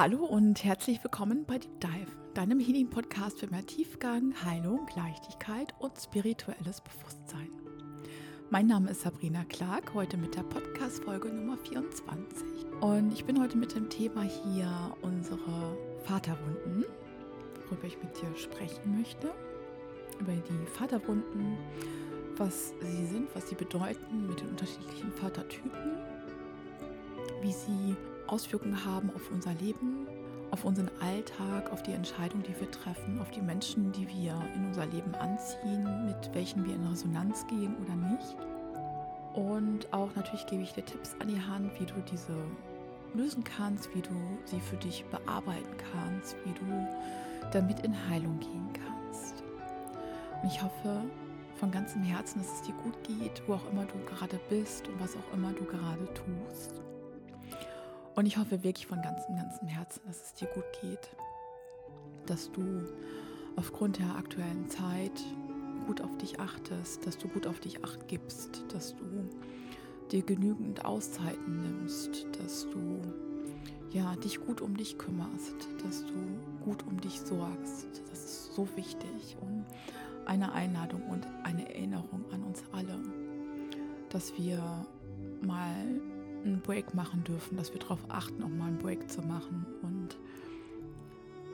Hallo und herzlich willkommen bei Deep Dive, deinem Healing-Podcast für mehr Tiefgang, Heilung, Leichtigkeit und spirituelles Bewusstsein. Mein Name ist Sabrina Clark, heute mit der Podcast-Folge Nummer 24. Und ich bin heute mit dem Thema hier unsere Vaterwunden, worüber ich mit dir sprechen möchte. Über die Vaterwunden, was sie sind, was sie bedeuten mit den unterschiedlichen Vatertypen, wie sie Auswirkungen haben auf unser Leben, auf unseren Alltag, auf die Entscheidungen, die wir treffen, auf die Menschen, die wir in unser Leben anziehen, mit welchen wir in Resonanz gehen oder nicht. Und auch natürlich gebe ich dir Tipps an die Hand, wie du diese lösen kannst, wie du sie für dich bearbeiten kannst, wie du damit in Heilung gehen kannst. Und ich hoffe von ganzem Herzen, dass es dir gut geht, wo auch immer du gerade bist und was auch immer du gerade tust. Und ich hoffe wirklich von ganzem, ganzem Herzen, dass es dir gut geht, dass du aufgrund der aktuellen Zeit gut auf dich achtest, dass du gut auf dich acht gibst, dass du dir genügend Auszeiten nimmst, dass du ja dich gut um dich kümmerst, dass du gut um dich sorgst. Das ist so wichtig und eine Einladung und eine Erinnerung an uns alle, dass wir mal einen Break machen dürfen, dass wir darauf achten, auch mal einen Break zu machen. Und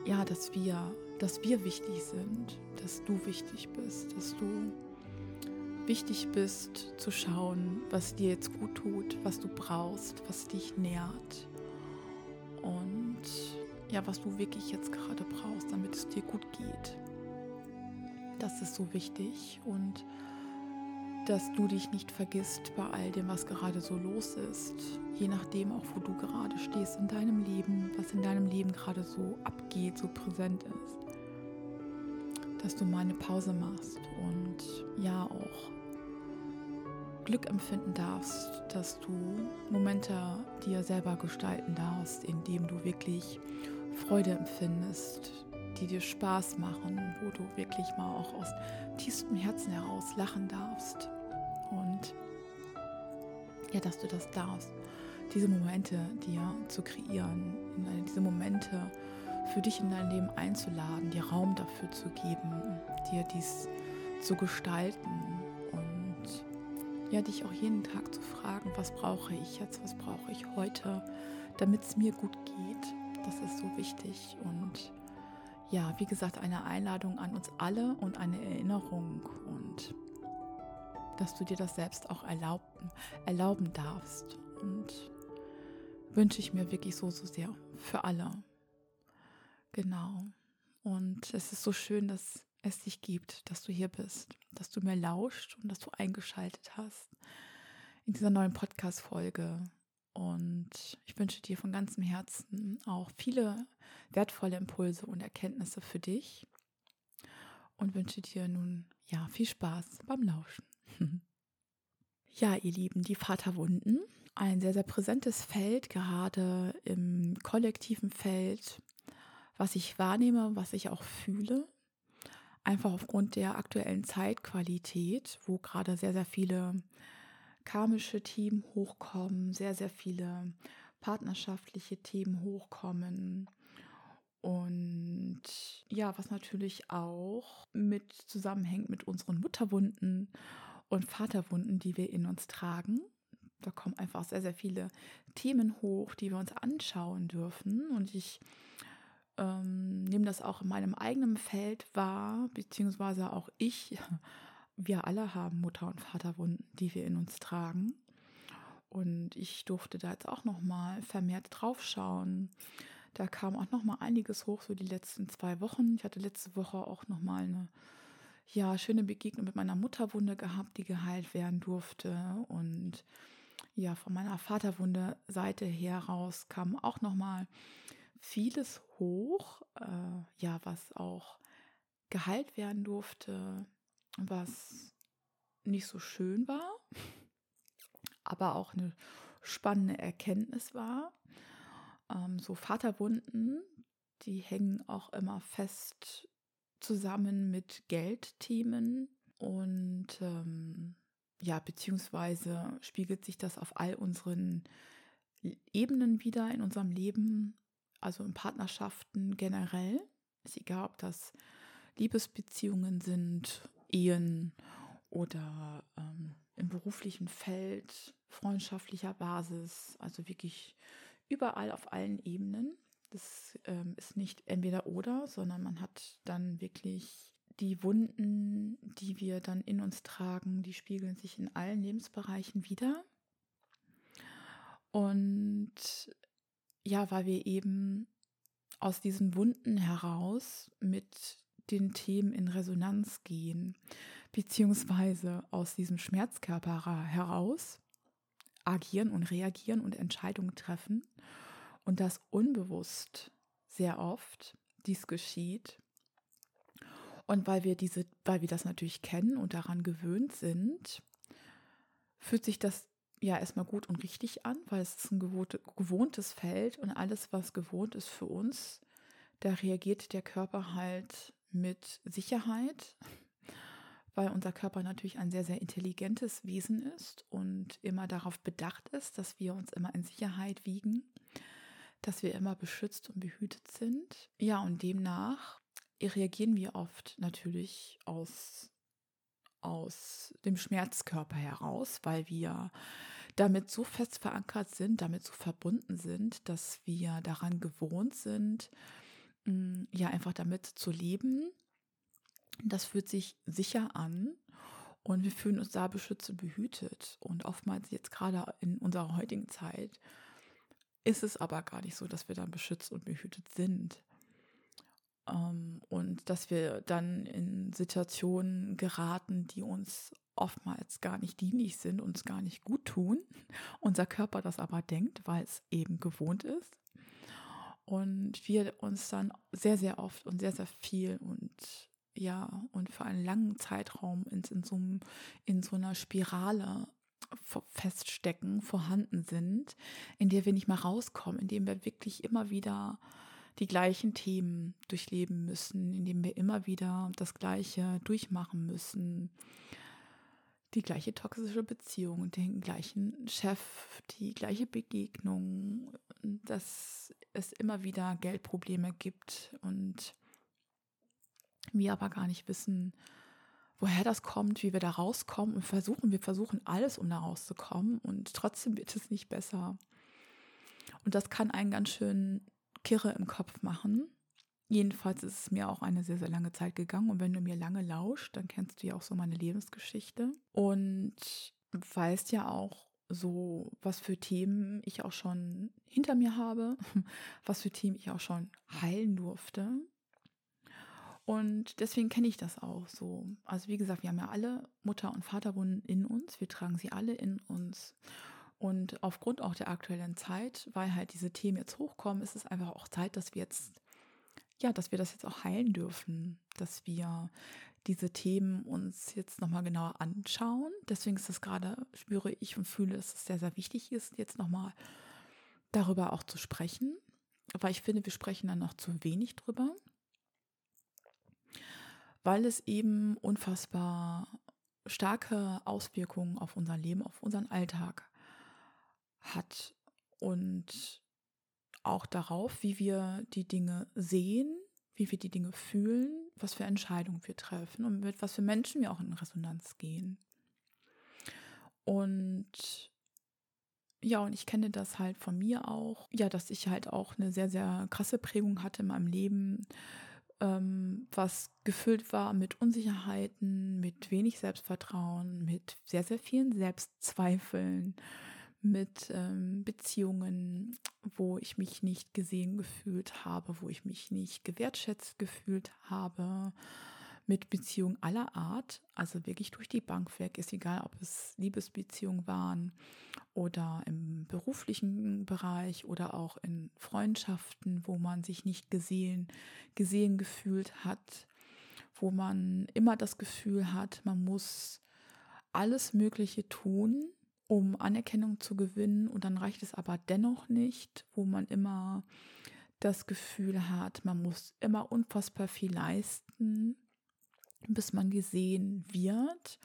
ja, dass wir, dass wir wichtig sind, dass du wichtig bist, dass du wichtig bist zu schauen, was dir jetzt gut tut, was du brauchst, was dich nährt. Und ja, was du wirklich jetzt gerade brauchst, damit es dir gut geht. Das ist so wichtig. Und dass du dich nicht vergisst bei all dem, was gerade so los ist. Je nachdem auch, wo du gerade stehst in deinem Leben, was in deinem Leben gerade so abgeht, so präsent ist. Dass du mal eine Pause machst und ja auch Glück empfinden darfst, dass du Momente dir selber gestalten darfst, indem du wirklich Freude empfindest, die dir Spaß machen, wo du wirklich mal auch aus tiefstem Herzen heraus lachen darfst. Und ja, dass du das darfst, diese Momente dir zu kreieren, diese Momente für dich in dein Leben einzuladen, dir Raum dafür zu geben, dir dies zu gestalten und ja, dich auch jeden Tag zu fragen, was brauche ich jetzt, was brauche ich heute, damit es mir gut geht. Das ist so wichtig und ja, wie gesagt, eine Einladung an uns alle und eine Erinnerung und dass du dir das selbst auch erlauben, erlauben darfst. Und wünsche ich mir wirklich so, so sehr für alle. Genau. Und es ist so schön, dass es dich gibt, dass du hier bist, dass du mir lauscht und dass du eingeschaltet hast in dieser neuen Podcast-Folge. Und ich wünsche dir von ganzem Herzen auch viele wertvolle Impulse und Erkenntnisse für dich und wünsche dir nun ja viel Spaß beim Lauschen. Ja, ihr Lieben, die Vaterwunden, ein sehr, sehr präsentes Feld, gerade im kollektiven Feld, was ich wahrnehme, was ich auch fühle. Einfach aufgrund der aktuellen Zeitqualität, wo gerade sehr, sehr viele karmische Themen hochkommen, sehr, sehr viele partnerschaftliche Themen hochkommen. Und ja, was natürlich auch mit zusammenhängt mit unseren Mutterwunden und Vaterwunden, die wir in uns tragen. Da kommen einfach sehr, sehr viele Themen hoch, die wir uns anschauen dürfen. Und ich ähm, nehme das auch in meinem eigenen Feld wahr, beziehungsweise auch ich. Wir alle haben Mutter- und Vaterwunden, die wir in uns tragen. Und ich durfte da jetzt auch noch mal vermehrt draufschauen. Da kam auch noch mal einiges hoch, so die letzten zwei Wochen. Ich hatte letzte Woche auch noch mal eine ja, schöne Begegnung mit meiner Mutterwunde gehabt, die geheilt werden durfte. Und ja, von meiner Vaterwunde Seite heraus kam auch nochmal vieles hoch, äh, ja, was auch geheilt werden durfte, was nicht so schön war, aber auch eine spannende Erkenntnis war. Ähm, so Vaterwunden, die hängen auch immer fest zusammen mit Geldthemen und ähm, ja, beziehungsweise spiegelt sich das auf all unseren Ebenen wieder in unserem Leben, also in Partnerschaften generell, ist egal, ob das Liebesbeziehungen sind, Ehen oder ähm, im beruflichen Feld, freundschaftlicher Basis, also wirklich überall auf allen Ebenen. Das ähm, ist nicht entweder oder, sondern man hat dann wirklich die Wunden, die wir dann in uns tragen, die spiegeln sich in allen Lebensbereichen wieder. Und ja, weil wir eben aus diesen Wunden heraus mit den Themen in Resonanz gehen, beziehungsweise aus diesem Schmerzkörper heraus agieren und reagieren und Entscheidungen treffen und das unbewusst sehr oft dies geschieht. Und weil wir diese, weil wir das natürlich kennen und daran gewöhnt sind, fühlt sich das ja erstmal gut und richtig an, weil es ist ein gewohntes Feld und alles, was gewohnt ist für uns, da reagiert der Körper halt mit Sicherheit, weil unser Körper natürlich ein sehr, sehr intelligentes Wesen ist und immer darauf bedacht ist, dass wir uns immer in Sicherheit wiegen, dass wir immer beschützt und behütet sind. Ja, und demnach reagieren wir oft natürlich aus, aus dem Schmerzkörper heraus, weil wir damit so fest verankert sind, damit so verbunden sind, dass wir daran gewohnt sind, mm, ja, einfach damit zu leben. Das fühlt sich sicher an und wir fühlen uns da beschützt und behütet. Und oftmals jetzt gerade in unserer heutigen Zeit ist es aber gar nicht so, dass wir dann beschützt und behütet sind. Ähm, und dass wir dann in Situationen geraten, die uns oftmals gar nicht dienlich sind, uns gar nicht gut tun. Unser Körper das aber denkt, weil es eben gewohnt ist. Und wir uns dann sehr, sehr oft und sehr, sehr viel und ja, und für einen langen Zeitraum in, in, so, in so einer Spirale feststecken, vorhanden sind, in der wir nicht mehr rauskommen, in dem wir wirklich immer wieder die gleichen Themen durchleben müssen, indem wir immer wieder das Gleiche durchmachen müssen. Die gleiche toxische Beziehung, den gleichen Chef, die gleiche Begegnung, dass es immer wieder Geldprobleme gibt und wir aber gar nicht wissen, woher das kommt, wie wir da rauskommen und versuchen, wir versuchen alles, um da rauszukommen und trotzdem wird es nicht besser. Und das kann einen ganz schön Kirre im Kopf machen. Jedenfalls ist es mir auch eine sehr, sehr lange Zeit gegangen. Und wenn du mir lange lauscht, dann kennst du ja auch so meine Lebensgeschichte. Und weißt ja auch so, was für Themen ich auch schon hinter mir habe, was für Themen ich auch schon heilen durfte. Und deswegen kenne ich das auch so. Also wie gesagt, wir haben ja alle Mutter- und Vaterwunden in uns. Wir tragen sie alle in uns. Und aufgrund auch der aktuellen Zeit, weil halt diese Themen jetzt hochkommen, ist es einfach auch Zeit, dass wir jetzt, ja, dass wir das jetzt auch heilen dürfen, dass wir diese Themen uns jetzt nochmal genauer anschauen. Deswegen ist es gerade, spüre ich und fühle, dass es sehr, sehr wichtig ist, jetzt nochmal darüber auch zu sprechen. Weil ich finde, wir sprechen dann noch zu wenig drüber. Weil es eben unfassbar starke Auswirkungen auf unser Leben, auf unseren Alltag hat und auch darauf, wie wir die Dinge sehen, wie wir die Dinge fühlen, was für Entscheidungen wir treffen und mit was für Menschen wir auch in Resonanz gehen. Und ja, und ich kenne das halt von mir auch, ja, dass ich halt auch eine sehr, sehr krasse Prägung hatte in meinem Leben, ähm, was gefüllt war mit Unsicherheiten, mit wenig Selbstvertrauen, mit sehr, sehr vielen Selbstzweifeln, mit ähm, Beziehungen, wo ich mich nicht gesehen gefühlt habe, wo ich mich nicht gewertschätzt gefühlt habe, mit Beziehungen aller Art, also wirklich durch die Bank weg, ist egal, ob es Liebesbeziehungen waren oder im beruflichen Bereich oder auch in Freundschaften, wo man sich nicht gesehen, gesehen gefühlt hat, wo man immer das Gefühl hat, man muss alles Mögliche tun, um Anerkennung zu gewinnen. Und dann reicht es aber dennoch nicht, wo man immer das Gefühl hat, man muss immer unfassbar viel leisten, bis man gesehen wird.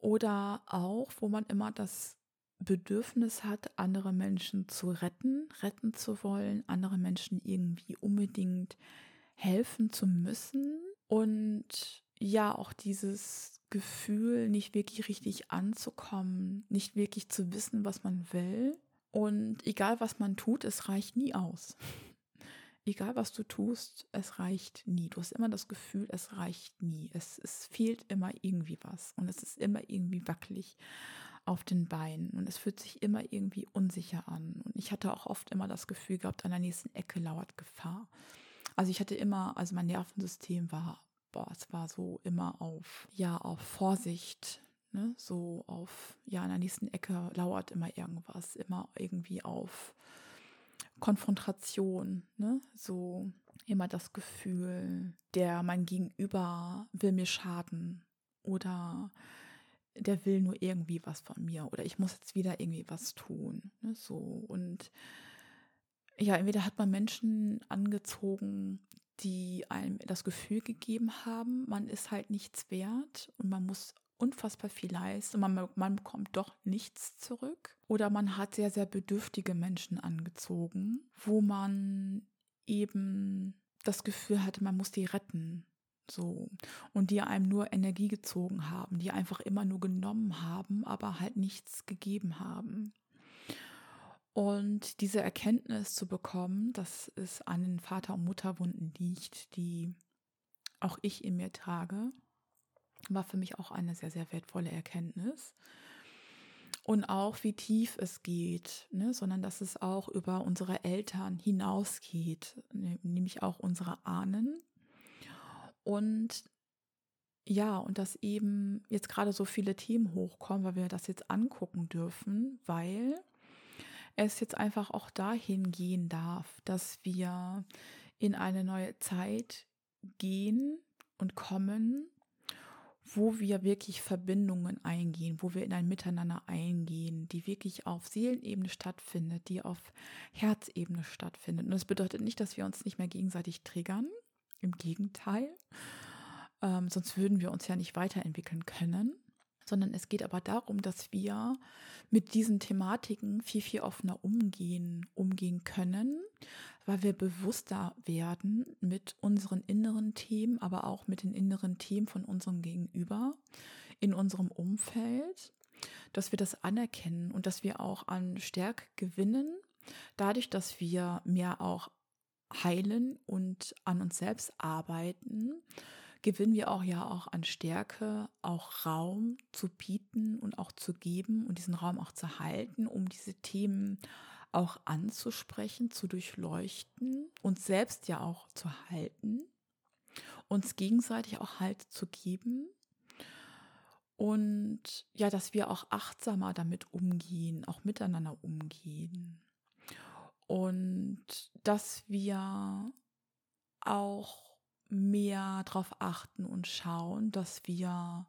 Oder auch, wo man immer das Bedürfnis hat, andere Menschen zu retten, retten zu wollen, andere Menschen irgendwie unbedingt helfen zu müssen und ja auch dieses Gefühl, nicht wirklich richtig anzukommen, nicht wirklich zu wissen, was man will. Und egal was man tut, es reicht nie aus. Egal was du tust, es reicht nie. Du hast immer das Gefühl, es reicht nie. Es, es fehlt immer irgendwie was und es ist immer irgendwie wackelig auf den Beinen und es fühlt sich immer irgendwie unsicher an. Und ich hatte auch oft immer das Gefühl gehabt, an der nächsten Ecke lauert Gefahr. Also ich hatte immer, also mein Nervensystem war, boah, es war so immer auf, ja, auf Vorsicht, ne, so auf, ja, an der nächsten Ecke lauert immer irgendwas, immer irgendwie auf Konfrontation, ne, so immer das Gefühl, der mein Gegenüber will mir schaden oder der will nur irgendwie was von mir oder ich muss jetzt wieder irgendwie was tun. Ne, so und ja, entweder hat man Menschen angezogen, die einem das Gefühl gegeben haben, man ist halt nichts wert und man muss unfassbar viel leisten und man, man bekommt doch nichts zurück. Oder man hat sehr, sehr bedürftige Menschen angezogen, wo man eben das Gefühl hatte, man muss die retten. So. Und die einem nur Energie gezogen haben, die einfach immer nur genommen haben, aber halt nichts gegeben haben. Und diese Erkenntnis zu bekommen, dass es an den Vater- und Mutterwunden liegt, die auch ich in mir trage, war für mich auch eine sehr, sehr wertvolle Erkenntnis. Und auch, wie tief es geht, ne? sondern dass es auch über unsere Eltern hinausgeht, ne? nämlich auch unsere Ahnen. Und ja, und dass eben jetzt gerade so viele Themen hochkommen, weil wir das jetzt angucken dürfen, weil es jetzt einfach auch dahin gehen darf, dass wir in eine neue Zeit gehen und kommen, wo wir wirklich Verbindungen eingehen, wo wir in ein Miteinander eingehen, die wirklich auf Seelenebene stattfindet, die auf Herzebene stattfindet. Und das bedeutet nicht, dass wir uns nicht mehr gegenseitig triggern. Im Gegenteil. Ähm, sonst würden wir uns ja nicht weiterentwickeln können sondern es geht aber darum, dass wir mit diesen Thematiken viel, viel offener umgehen, umgehen können, weil wir bewusster werden mit unseren inneren Themen, aber auch mit den inneren Themen von unserem Gegenüber in unserem Umfeld, dass wir das anerkennen und dass wir auch an Stärke gewinnen, dadurch, dass wir mehr auch heilen und an uns selbst arbeiten gewinnen wir auch ja auch an Stärke, auch Raum zu bieten und auch zu geben und diesen Raum auch zu halten, um diese Themen auch anzusprechen, zu durchleuchten, uns selbst ja auch zu halten, uns gegenseitig auch Halt zu geben und ja, dass wir auch achtsamer damit umgehen, auch miteinander umgehen. Und dass wir auch mehr darauf achten und schauen, dass wir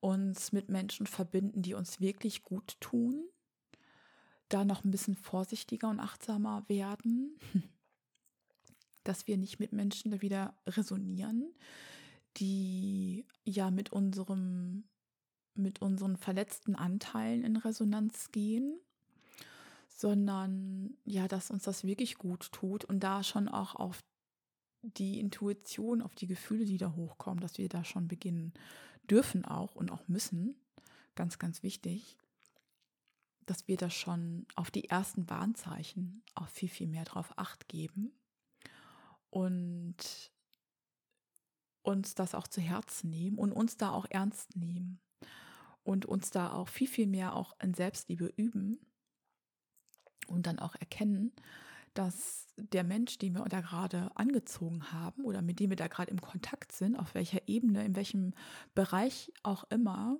uns mit Menschen verbinden, die uns wirklich gut tun, da noch ein bisschen vorsichtiger und achtsamer werden, dass wir nicht mit Menschen da wieder resonieren, die ja mit unserem mit unseren verletzten Anteilen in Resonanz gehen, sondern ja, dass uns das wirklich gut tut und da schon auch auf die Intuition, auf die Gefühle, die da hochkommen, dass wir da schon beginnen dürfen auch und auch müssen. Ganz, ganz wichtig, dass wir da schon auf die ersten Warnzeichen auch viel, viel mehr drauf acht geben und uns das auch zu Herzen nehmen und uns da auch ernst nehmen und uns da auch viel, viel mehr auch in Selbstliebe üben und dann auch erkennen, dass der Mensch, den wir da gerade angezogen haben oder mit dem wir da gerade im Kontakt sind, auf welcher Ebene, in welchem Bereich auch immer,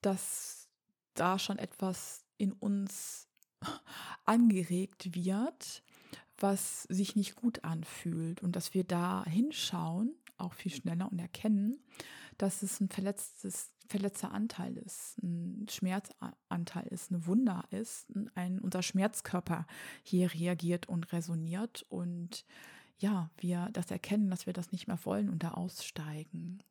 dass da schon etwas in uns angeregt wird, was sich nicht gut anfühlt. Und dass wir da hinschauen, auch viel schneller und erkennen, dass es ein verletztes verletzter Anteil ist, ein Schmerzanteil ist, eine Wunder ist, ein, unser Schmerzkörper hier reagiert und resoniert und ja, wir das erkennen, dass wir das nicht mehr wollen und da aussteigen.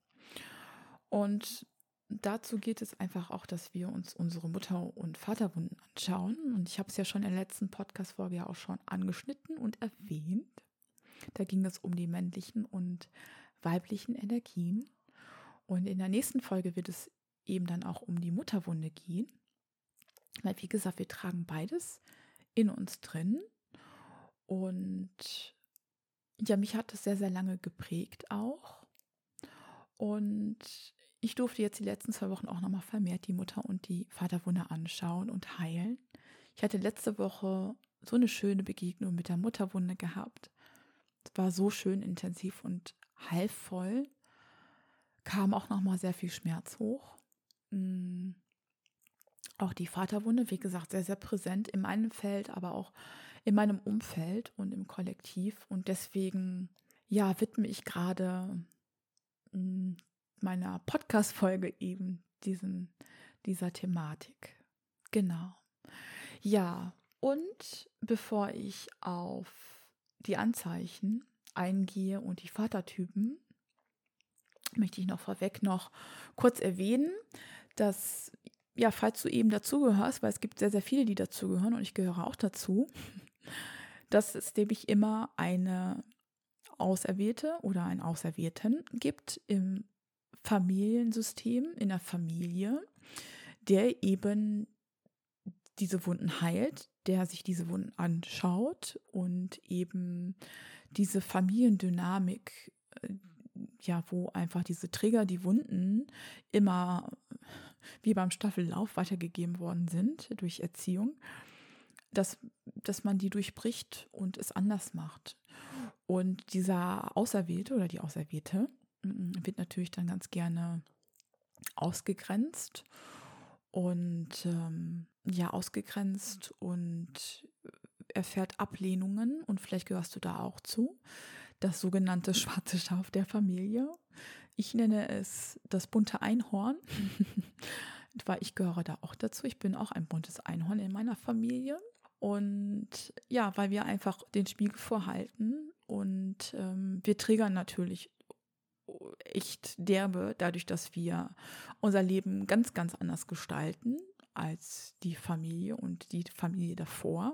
Und dazu geht es einfach auch, dass wir uns unsere Mutter- und Vaterwunden anschauen. Und ich habe es ja schon in der letzten Podcast-Folge auch schon angeschnitten und erwähnt. Da ging es um die männlichen und weiblichen Energien. Und in der nächsten Folge wird es eben dann auch um die Mutterwunde gehen. Weil, wie gesagt, wir tragen beides in uns drin. Und ja, mich hat das sehr, sehr lange geprägt auch. Und ich durfte jetzt die letzten zwei Wochen auch nochmal vermehrt die Mutter- und die Vaterwunde anschauen und heilen. Ich hatte letzte Woche so eine schöne Begegnung mit der Mutterwunde gehabt. Es war so schön intensiv und heilvoll. Kam auch nochmal sehr viel Schmerz hoch. Mm. Auch die Vaterwunde, wie gesagt, sehr, sehr präsent in meinem Feld, aber auch in meinem Umfeld und im Kollektiv. Und deswegen, ja, widme ich gerade mm, meiner Podcast-Folge eben diesen, dieser Thematik. Genau. Ja, und bevor ich auf die Anzeichen eingehe und die Vatertypen, möchte ich noch vorweg noch kurz erwähnen, dass, ja, falls du eben dazugehörst, weil es gibt sehr, sehr viele, die dazugehören und ich gehöre auch dazu, dass es nämlich immer eine Auserwählte oder einen Auserwählten gibt im Familiensystem, in der Familie, der eben diese Wunden heilt, der sich diese Wunden anschaut und eben diese Familiendynamik, äh, ja, wo einfach diese Trigger, die Wunden immer wie beim Staffellauf weitergegeben worden sind durch Erziehung, dass, dass man die durchbricht und es anders macht. Und dieser Auserwählte oder die Auserwählte wird natürlich dann ganz gerne ausgegrenzt und ähm, ja, ausgegrenzt und erfährt Ablehnungen und vielleicht gehörst du da auch zu. Das sogenannte schwarze Schaf der Familie. Ich nenne es das bunte Einhorn, weil ich gehöre da auch dazu. Ich bin auch ein buntes Einhorn in meiner Familie. Und ja, weil wir einfach den Spiegel vorhalten und ähm, wir triggern natürlich echt derbe, dadurch, dass wir unser Leben ganz, ganz anders gestalten als die Familie und die Familie davor.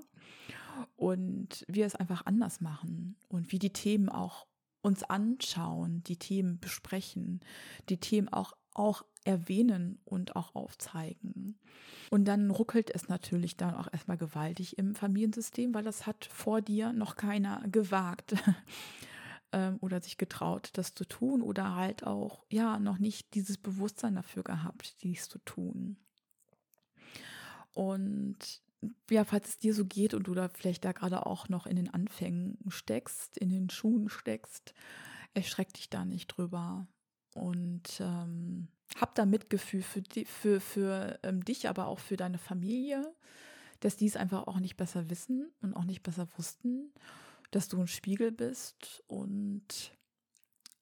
Und wir es einfach anders machen und wie die Themen auch uns anschauen, die Themen besprechen, die Themen auch, auch erwähnen und auch aufzeigen. Und dann ruckelt es natürlich dann auch erstmal gewaltig im Familiensystem, weil das hat vor dir noch keiner gewagt ähm, oder sich getraut, das zu tun oder halt auch, ja, noch nicht dieses Bewusstsein dafür gehabt, dies zu tun. Und ja, falls es dir so geht und du da vielleicht da gerade auch noch in den Anfängen steckst, in den Schuhen steckst, erschreck dich da nicht drüber. Und ähm, hab da Mitgefühl für, die, für, für ähm, dich, aber auch für deine Familie, dass die es einfach auch nicht besser wissen und auch nicht besser wussten dass du ein Spiegel bist und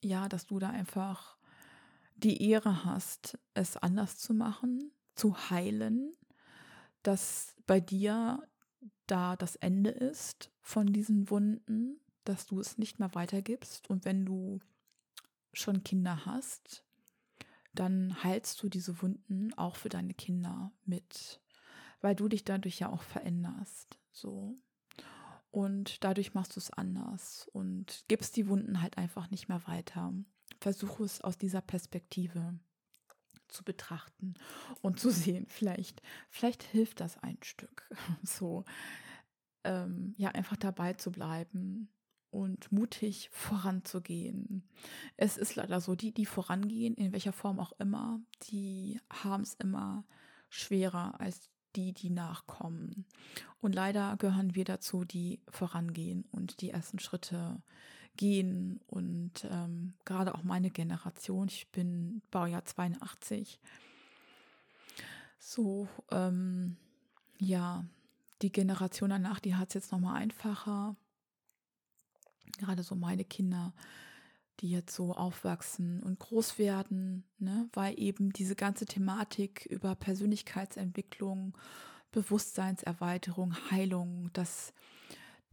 ja, dass du da einfach die Ehre hast, es anders zu machen, zu heilen, dass bei dir da das Ende ist von diesen Wunden, dass du es nicht mehr weitergibst und wenn du schon Kinder hast, dann heilst du diese Wunden auch für deine Kinder mit, weil du dich dadurch ja auch veränderst. So. Und dadurch machst du es anders und gibst die Wunden halt einfach nicht mehr weiter. Versuche es aus dieser Perspektive zu betrachten und zu sehen, vielleicht, vielleicht hilft das ein Stück. So, ähm, ja, einfach dabei zu bleiben und mutig voranzugehen. Es ist leider so, die, die vorangehen, in welcher Form auch immer, die haben es immer schwerer als die, die nachkommen. Und leider gehören wir dazu, die vorangehen und die ersten Schritte gehen. Und ähm, gerade auch meine Generation, ich bin Baujahr 82, so, ähm, ja, die Generation danach, die hat es jetzt nochmal einfacher. Gerade so meine Kinder, die jetzt so aufwachsen und groß werden, ne? weil eben diese ganze Thematik über Persönlichkeitsentwicklung, Bewusstseinserweiterung, Heilung, das,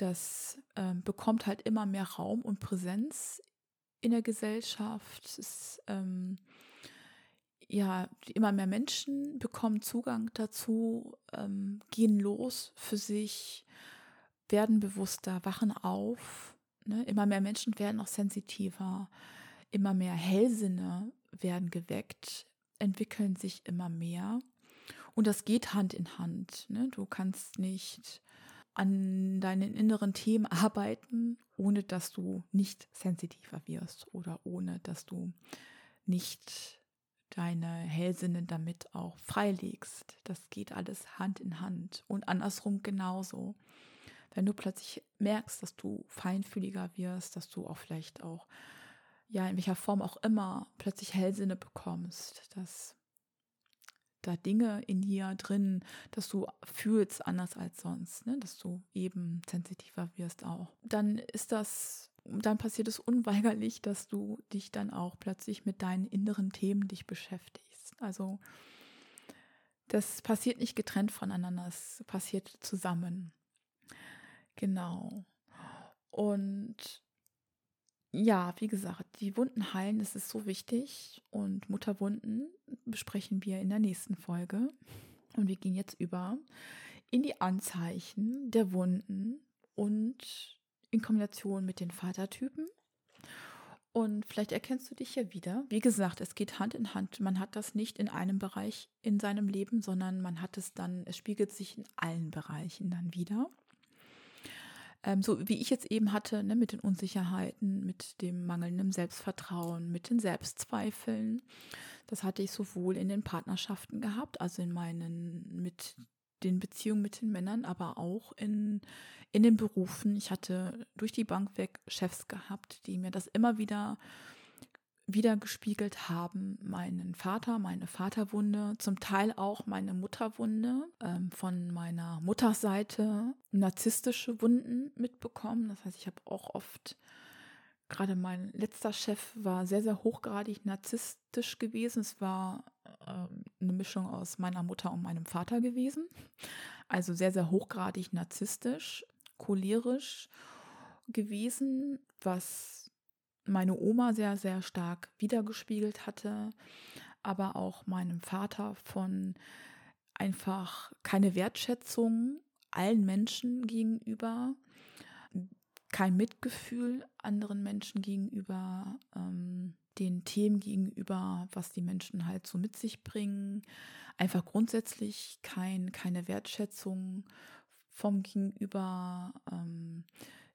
das äh, bekommt halt immer mehr Raum und Präsenz in der Gesellschaft. Es, ähm, ja, immer mehr Menschen bekommen Zugang dazu, ähm, gehen los für sich, werden bewusster, wachen auf. Ne? Immer mehr Menschen werden auch sensitiver, immer mehr Hellsinne werden geweckt, entwickeln sich immer mehr. Und das geht Hand in Hand. Ne? Du kannst nicht an deinen inneren Themen arbeiten, ohne dass du nicht sensitiver wirst oder ohne dass du nicht deine Hellsinne damit auch freilegst. Das geht alles Hand in Hand und andersrum genauso. Wenn du plötzlich merkst, dass du feinfühliger wirst, dass du auch vielleicht auch, ja, in welcher Form auch immer, plötzlich Hellsinne bekommst, dass da Dinge in dir drin, dass du fühlst anders als sonst, ne? dass du eben sensitiver wirst auch. Dann ist das, dann passiert es unweigerlich, dass du dich dann auch plötzlich mit deinen inneren Themen dich beschäftigst. Also das passiert nicht getrennt voneinander, es passiert zusammen. Genau. Und ja, wie gesagt, die Wunden heilen, das ist so wichtig. Und Mutterwunden besprechen wir in der nächsten Folge. Und wir gehen jetzt über in die Anzeichen der Wunden und in Kombination mit den Vatertypen. Und vielleicht erkennst du dich hier wieder. Wie gesagt, es geht Hand in Hand. Man hat das nicht in einem Bereich in seinem Leben, sondern man hat es dann, es spiegelt sich in allen Bereichen dann wieder ähm, so wie ich jetzt eben hatte, ne, mit den Unsicherheiten, mit dem mangelnden Selbstvertrauen, mit den Selbstzweifeln. Das hatte ich sowohl in den Partnerschaften gehabt, also in meinen, mit den Beziehungen mit den Männern, aber auch in, in den Berufen. Ich hatte durch die Bank weg Chefs gehabt, die mir das immer wieder wiedergespiegelt haben meinen Vater, meine Vaterwunde, zum Teil auch meine Mutterwunde, ähm, von meiner Mutterseite narzisstische Wunden mitbekommen. Das heißt, ich habe auch oft, gerade mein letzter Chef war sehr, sehr hochgradig narzisstisch gewesen. Es war ähm, eine Mischung aus meiner Mutter und meinem Vater gewesen. Also sehr, sehr hochgradig narzisstisch, cholerisch gewesen, was meine Oma sehr, sehr stark wiedergespiegelt hatte, aber auch meinem Vater von einfach keine Wertschätzung allen Menschen gegenüber, kein Mitgefühl anderen Menschen gegenüber, ähm, den Themen gegenüber, was die Menschen halt so mit sich bringen, einfach grundsätzlich kein, keine Wertschätzung vom Gegenüber, ähm,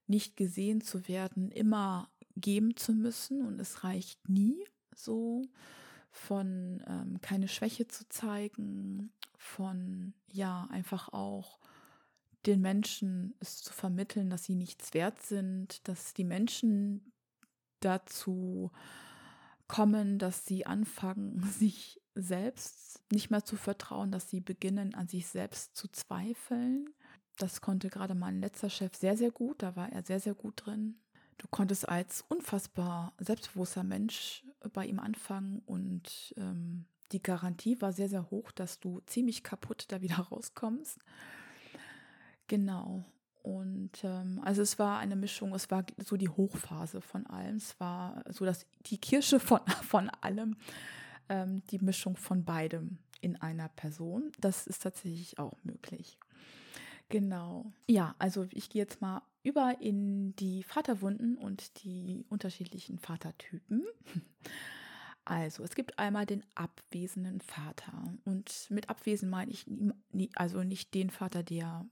nicht gesehen zu werden, immer geben zu müssen und es reicht nie so von ähm, keine Schwäche zu zeigen, von ja einfach auch den Menschen es zu vermitteln, dass sie nichts wert sind, dass die Menschen dazu kommen, dass sie anfangen, sich selbst nicht mehr zu vertrauen, dass sie beginnen, an sich selbst zu zweifeln. Das konnte gerade mein letzter Chef sehr, sehr gut, da war er sehr, sehr gut drin. Du konntest als unfassbar selbstbewusster Mensch bei ihm anfangen und ähm, die Garantie war sehr, sehr hoch, dass du ziemlich kaputt da wieder rauskommst. Genau. Und ähm, also es war eine Mischung, es war so die Hochphase von allem. Es war so dass die Kirsche von, von allem, ähm, die Mischung von beidem in einer Person. Das ist tatsächlich auch möglich. Genau. Ja, also ich gehe jetzt mal über in die Vaterwunden und die unterschiedlichen Vatertypen. Also, es gibt einmal den abwesenden Vater. Und mit abwesend meine ich also nicht den Vater, der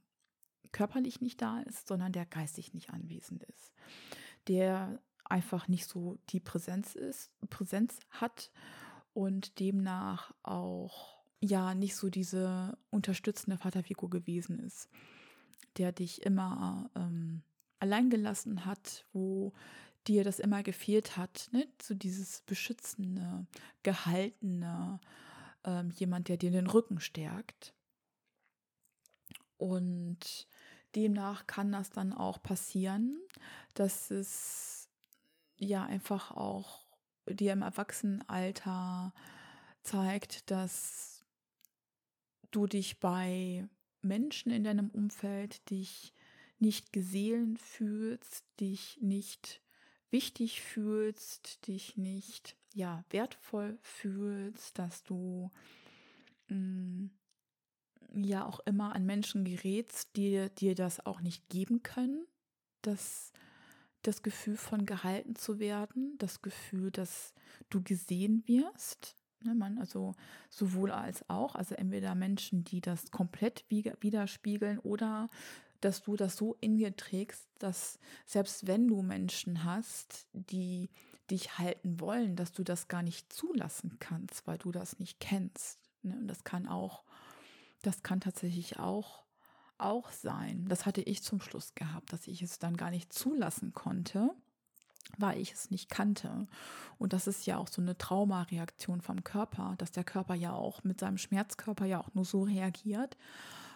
körperlich nicht da ist, sondern der geistig nicht anwesend ist. Der einfach nicht so die Präsenz ist, Präsenz hat und demnach auch ja nicht so diese unterstützende Vaterfigur gewesen ist, der dich immer ähm, allein gelassen hat, wo dir das immer gefehlt hat, ne? so dieses beschützende, gehaltene, ähm, jemand, der dir den Rücken stärkt. Und demnach kann das dann auch passieren, dass es ja einfach auch dir im Erwachsenenalter zeigt, dass du dich bei Menschen in deinem Umfeld dich nicht gesehen fühlst, dich nicht wichtig fühlst, dich nicht ja wertvoll fühlst, dass du mh, mm, ja auch immer an Menschen gerätst, die dir das auch nicht geben können, dass das Gefühl von gehalten zu werden, das Gefühl, dass du gesehen wirst. Ne, man, also sowohl als auch, also entweder Menschen, die das komplett widerspiegeln oder dass du das so in dir trägst, dass selbst wenn du Menschen hast, die dich halten wollen, dass du das gar nicht zulassen kannst, weil du das nicht kennst. Ne? Und das kann auch, das kann tatsächlich auch, auch sein. Das hatte ich zum Schluss gehabt, dass ich es dann gar nicht zulassen konnte, weil ich es nicht kannte. Und das ist ja auch so eine Traumareaktion vom Körper, dass der Körper ja auch mit seinem Schmerzkörper ja auch nur so reagiert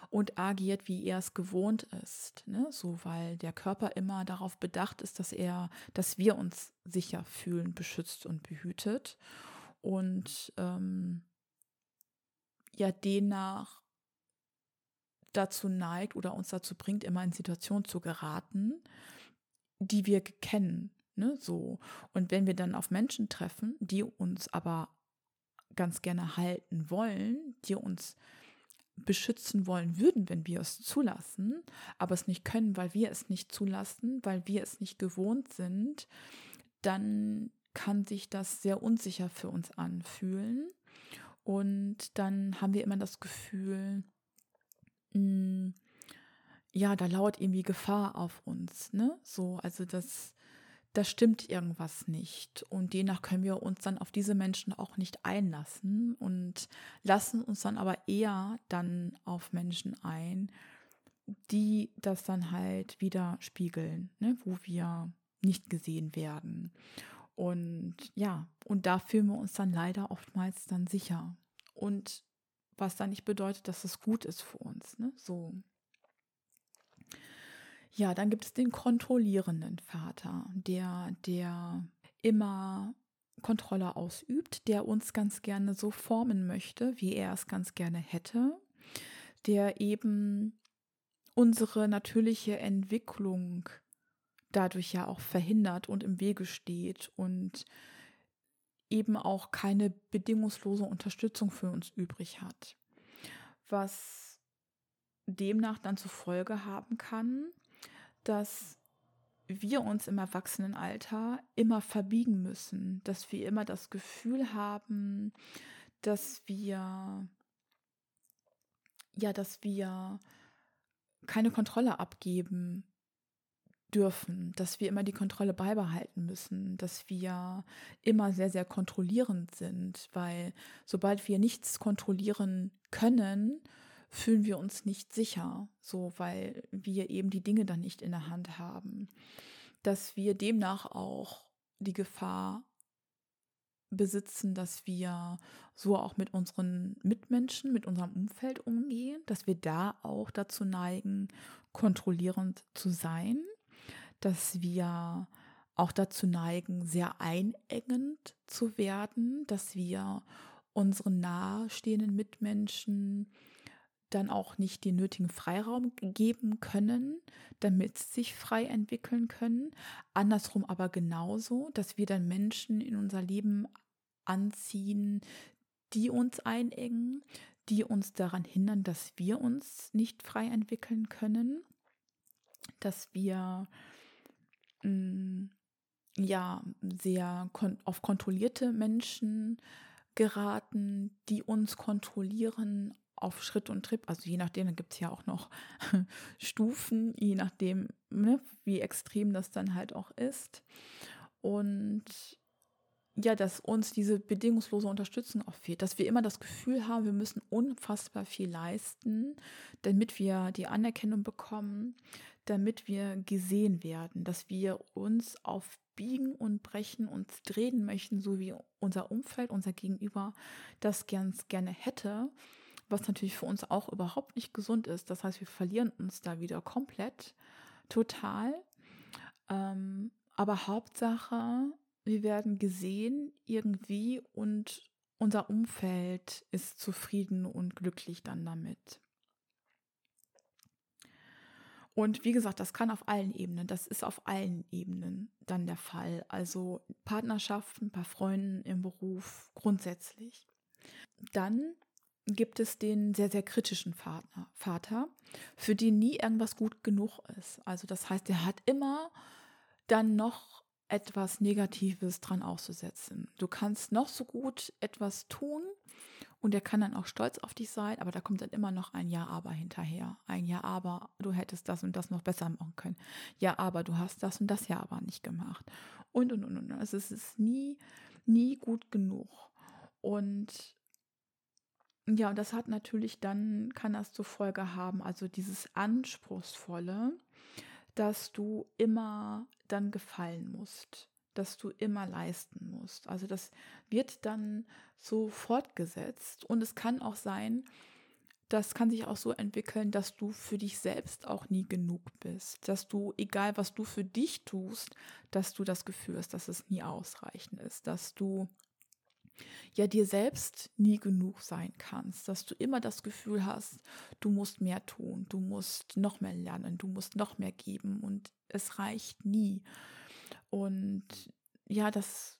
und agiert, wie er es gewohnt ist. Ne? So, weil der Körper immer darauf bedacht ist, dass er, dass wir uns sicher fühlen, beschützt und behütet. Und ähm, ja, demnach dazu neigt oder uns dazu bringt, immer in Situationen zu geraten, die wir kennen. Ne? So. Und wenn wir dann auf Menschen treffen, die uns aber ganz gerne halten wollen, die uns beschützen wollen würden, wenn wir es zulassen, aber es nicht können, weil wir es nicht zulassen, weil wir es nicht gewohnt sind, dann kann sich das sehr unsicher für uns anfühlen. Und dann haben wir immer das Gefühl, mh, hm, ja, da lauert irgendwie Gefahr auf uns, ne? So, also das, da stimmt irgendwas nicht. Und demnach können wir uns dann auf diese Menschen auch nicht einlassen und lassen uns dann aber eher dann auf Menschen ein, die das dann halt wieder spiegeln, ne? wo wir nicht gesehen werden. Und ja, und da fühlen wir uns dann leider oftmals dann sicher. Und was dann nicht bedeutet, dass es gut ist für uns. Ne? So, ja, dann gibt es den kontrollierenden Vater, der, der immer Kontrolle ausübt, der uns ganz gerne so formen möchte, wie er es ganz gerne hätte, der eben unsere natürliche Entwicklung dadurch ja auch verhindert und im Wege steht und eben auch keine bedingungslose Unterstützung für uns übrig hat. Was demnach dann zur Folge haben kann, dass wir uns im Erwachsenenalter immer verbiegen müssen, dass wir immer das Gefühl haben, dass wir ja, dass wir keine Kontrolle abgeben dürfen, dass wir immer die Kontrolle beibehalten müssen, dass wir immer sehr, sehr kontrollierend sind, weil sobald wir nichts kontrollieren können, fühlen wir uns nicht sicher, so weil wir eben die Dinge dann nicht in der Hand haben. Dass wir demnach auch die Gefahr besitzen, dass wir so auch mit unseren Mitmenschen, mit unserem Umfeld umgehen, dass wir da auch dazu neigen, kontrollierend zu sein, dass wir auch dazu neigen, sehr einengend zu werden, dass wir unseren nahestehenden Mitmenschen dann auch nicht den nötigen Freiraum geben können, damit sie sich frei entwickeln können. Andersrum aber genauso, dass wir dann Menschen in unser Leben anziehen, die uns einengen, die uns daran hindern, dass wir uns nicht frei entwickeln können, dass wir mh, mm, ja sehr kon auf kontrollierte Menschen geraten, die uns kontrollieren auf Schritt und Trip, also je nachdem, da gibt es ja auch noch Stufen, je nachdem, ne, wie extrem das dann halt auch ist. Und ja, dass uns diese bedingungslose Unterstützung auch fehlt, dass wir immer das Gefühl haben, wir müssen unfassbar viel leisten, damit wir die Anerkennung bekommen, damit wir gesehen werden, dass wir uns auf Biegen und Brechen uns drehen möchten, so wie unser Umfeld, unser Gegenüber das ganz gerne hätte was natürlich für uns auch überhaupt nicht gesund ist. Das heißt, wir verlieren uns da wieder komplett, total. Ähm, aber Hauptsache, wir werden gesehen irgendwie und unser Umfeld ist zufrieden und glücklich dann damit. Und wie gesagt, das kann auf allen Ebenen, das ist auf allen Ebenen dann der Fall. Also Partnerschaften, bei Freunden, im Beruf, grundsätzlich. Dann gibt es den sehr, sehr kritischen Vater, Vater, für den nie irgendwas gut genug ist. Also das heißt, er hat immer dann noch etwas Negatives dran auszusetzen. Du kannst noch so gut etwas tun und er kann dann auch stolz auf dich sein, aber da kommt dann immer noch ein Ja, aber hinterher. Ein Ja, aber du hättest das und das noch besser machen können. Ja, aber du hast das und das Ja, aber nicht gemacht. Und, und, und, und. Also es ist nie, nie gut genug. Und ja, und das hat natürlich dann, kann das zur Folge haben, also dieses Anspruchsvolle, dass du immer dann gefallen musst, dass du immer leisten musst. Also das wird dann so fortgesetzt. Und es kann auch sein, das kann sich auch so entwickeln, dass du für dich selbst auch nie genug bist, dass du, egal was du für dich tust, dass du das Gefühl hast, dass es nie ausreichend ist, dass du ja dir selbst nie genug sein kannst, dass du immer das Gefühl hast, du musst mehr tun, du musst noch mehr lernen, du musst noch mehr geben und es reicht nie. Und ja, das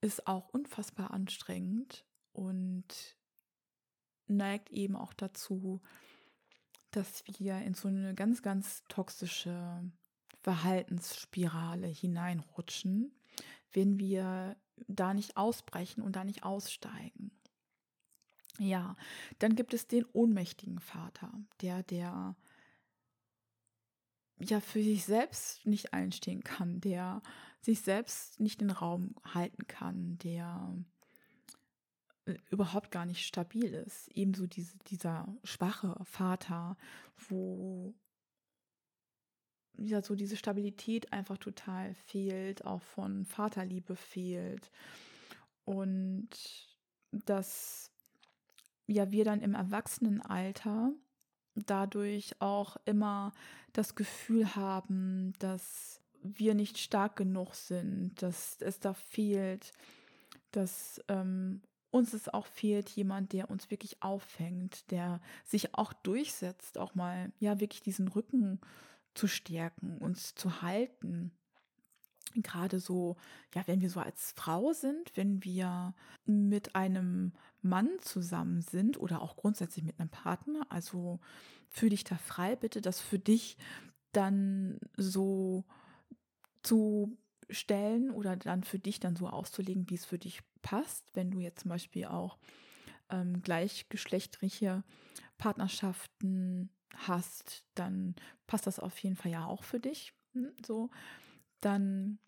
ist auch unfassbar anstrengend und neigt eben auch dazu, dass wir in so eine ganz, ganz toxische Verhaltensspirale hineinrutschen, wenn wir da nicht ausbrechen und da nicht aussteigen. Ja, dann gibt es den ohnmächtigen Vater, der, der ja für sich selbst nicht einstehen kann, der sich selbst nicht den Raum halten kann, der äh, überhaupt gar nicht stabil ist. Ebenso diese, dieser schwache Vater, wo ja so diese Stabilität einfach total fehlt, auch von Vaterliebe fehlt. Und dass ja wir dann im Erwachsenenalter dadurch auch immer das Gefühl haben, dass wir nicht stark genug sind, dass es da fehlt, dass ähm, uns es auch fehlt, jemand, der uns wirklich auffängt, der sich auch durchsetzt, auch mal ja wirklich diesen Rücken zu stärken, uns zu halten. Gerade so, ja, wenn wir so als Frau sind, wenn wir mit einem Mann zusammen sind oder auch grundsätzlich mit einem Partner, also fühle dich da frei, bitte, das für dich dann so zu stellen oder dann für dich dann so auszulegen, wie es für dich passt. Wenn du jetzt zum Beispiel auch ähm, gleichgeschlechtliche Partnerschaften hast, dann passt das auf jeden Fall ja auch für dich. Hm, so, dann,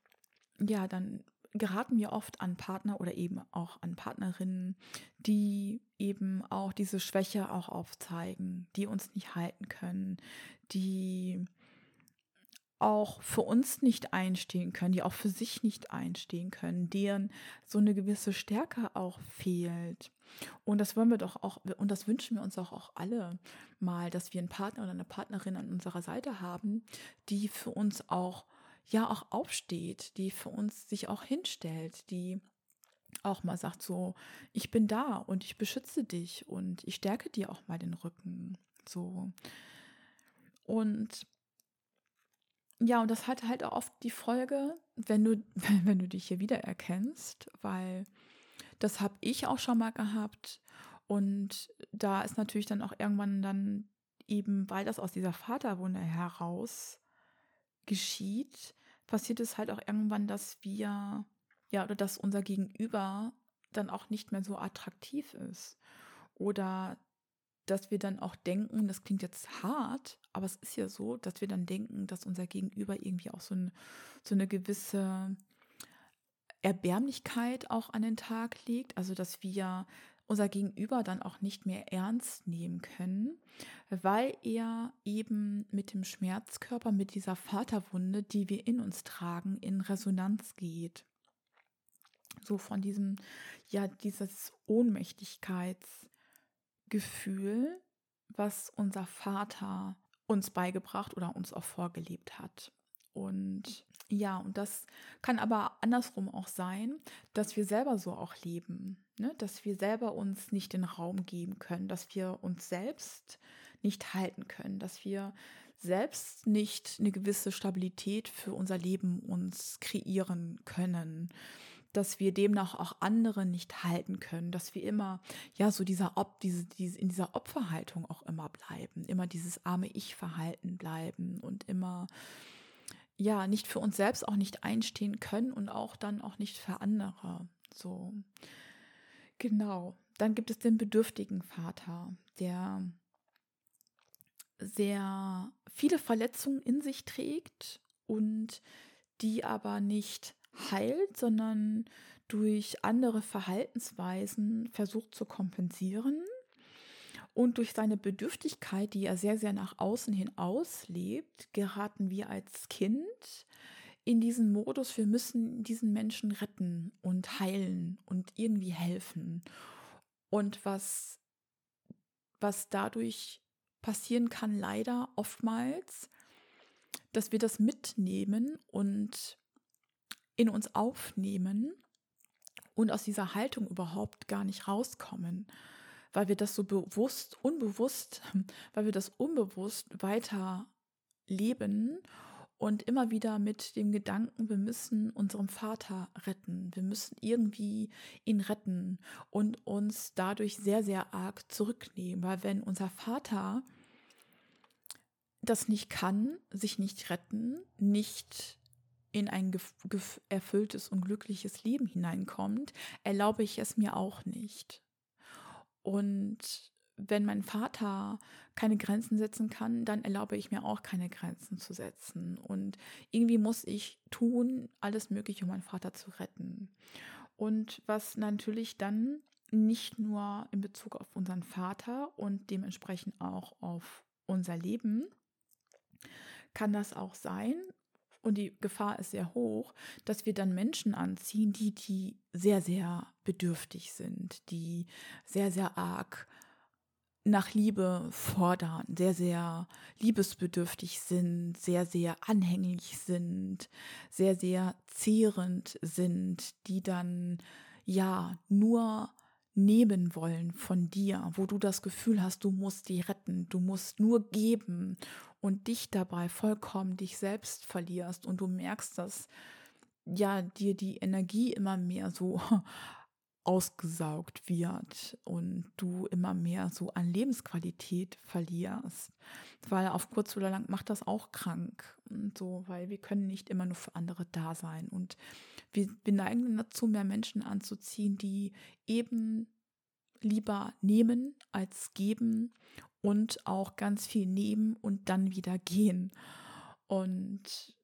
ja, dann geraten wir oft an Partner oder eben auch an Partnerinnen, die eben auch diese Schwäche auch aufzeigen, die uns nicht halten können, die auch für uns nicht einstehen können, die auch für sich nicht einstehen können, deren so eine gewisse Stärke auch fehlt. Und das wollen wir doch auch, und das wünschen wir uns auch, auch alle mal, dass wir einen Partner oder eine Partnerin an unserer Seite haben, die für uns auch, ja, auch aufsteht, die für uns sich auch hinstellt, die auch mal sagt so, ich bin da und ich beschütze dich und ich stärke dir auch mal den Rücken. So. Und ja, und das hat halt auch oft die Folge, wenn du, wenn du dich hier wiedererkennst, weil das habe ich auch schon mal gehabt. Und da ist natürlich dann auch irgendwann dann eben, weil das aus dieser Vaterwunde heraus geschieht, passiert es halt auch irgendwann, dass wir, ja, oder dass unser Gegenüber dann auch nicht mehr so attraktiv ist. Oder dass wir dann auch denken, das klingt jetzt hart, aber es ist ja so, dass wir dann denken, dass unser Gegenüber irgendwie auch so, ein, so eine gewisse Erbärmlichkeit auch an den Tag legt, also dass wir unser Gegenüber dann auch nicht mehr ernst nehmen können, weil er eben mit dem Schmerzkörper, mit dieser Vaterwunde, die wir in uns tragen, in Resonanz geht. So von diesem, ja, dieses Ohnmächtigkeitsgefühl, was unser Vater uns beigebracht oder uns auch vorgelebt hat. Und ja, und das kann aber andersrum auch sein, dass wir selber so auch leben, ne? dass wir selber uns nicht den Raum geben können, dass wir uns selbst nicht halten können, dass wir selbst nicht eine gewisse Stabilität für unser Leben uns kreieren können, dass wir demnach auch andere nicht halten können, dass wir immer, ja, so dieser Ob, diese, diese, in dieser Opferhaltung auch immer bleiben, immer dieses arme Ich-Verhalten bleiben und immer, ja, nicht für uns selbst auch nicht einstehen können und auch dann auch nicht für andere. So. Genau. Dann gibt es den bedürftigen Vater, der sehr viele Verletzungen in sich trägt und die aber nicht heilt, sondern durch andere Verhaltensweisen versucht zu kompensieren. Und durch seine Bedürftigkeit, die er sehr, sehr nach außen hin auslebt, geraten wir als Kind in diesen Modus, wir müssen diesen Menschen retten und heilen und irgendwie helfen. Und was, was dadurch passieren kann, leider oftmals, dass wir das mitnehmen und in uns aufnehmen und aus dieser Haltung überhaupt gar nicht rauskommen, weil wir das so bewusst, unbewusst, weil wir das unbewusst weiter leben und immer wieder mit dem Gedanken, wir müssen unseren Vater retten, wir müssen irgendwie ihn retten und uns dadurch sehr, sehr arg zurücknehmen, weil wenn unser Vater das nicht kann, sich nicht retten, nicht in ein erfülltes und glückliches Leben hineinkommt, erlaube ich es mir auch nicht. Und wenn mein Vater keine Grenzen setzen kann, dann erlaube ich mir auch keine Grenzen zu setzen. Und irgendwie muss ich tun, alles Mögliche, um meinen Vater zu retten. Und was natürlich dann nicht nur in Bezug auf unseren Vater und dementsprechend auch auf unser Leben, kann das auch sein, und die Gefahr ist sehr hoch, dass wir dann Menschen anziehen, die, die sehr, sehr bedürftig sind, die sehr, sehr arg nach Liebe fordern, sehr, sehr liebesbedürftig sind, sehr, sehr anhänglich sind, sehr, sehr zehrend sind, die dann ja nur nehmen wollen von dir, wo du das Gefühl hast, du musst die retten, du musst nur geben und dich dabei vollkommen dich selbst verlierst und du merkst, dass ja dir die Energie immer mehr so ausgesaugt wird und du immer mehr so an Lebensqualität verlierst, weil auf kurz oder lang macht das auch krank und so, weil wir können nicht immer nur für andere da sein. Und wir, wir neigen dazu, mehr Menschen anzuziehen, die eben lieber nehmen als geben und auch ganz viel nehmen und dann wieder gehen. Und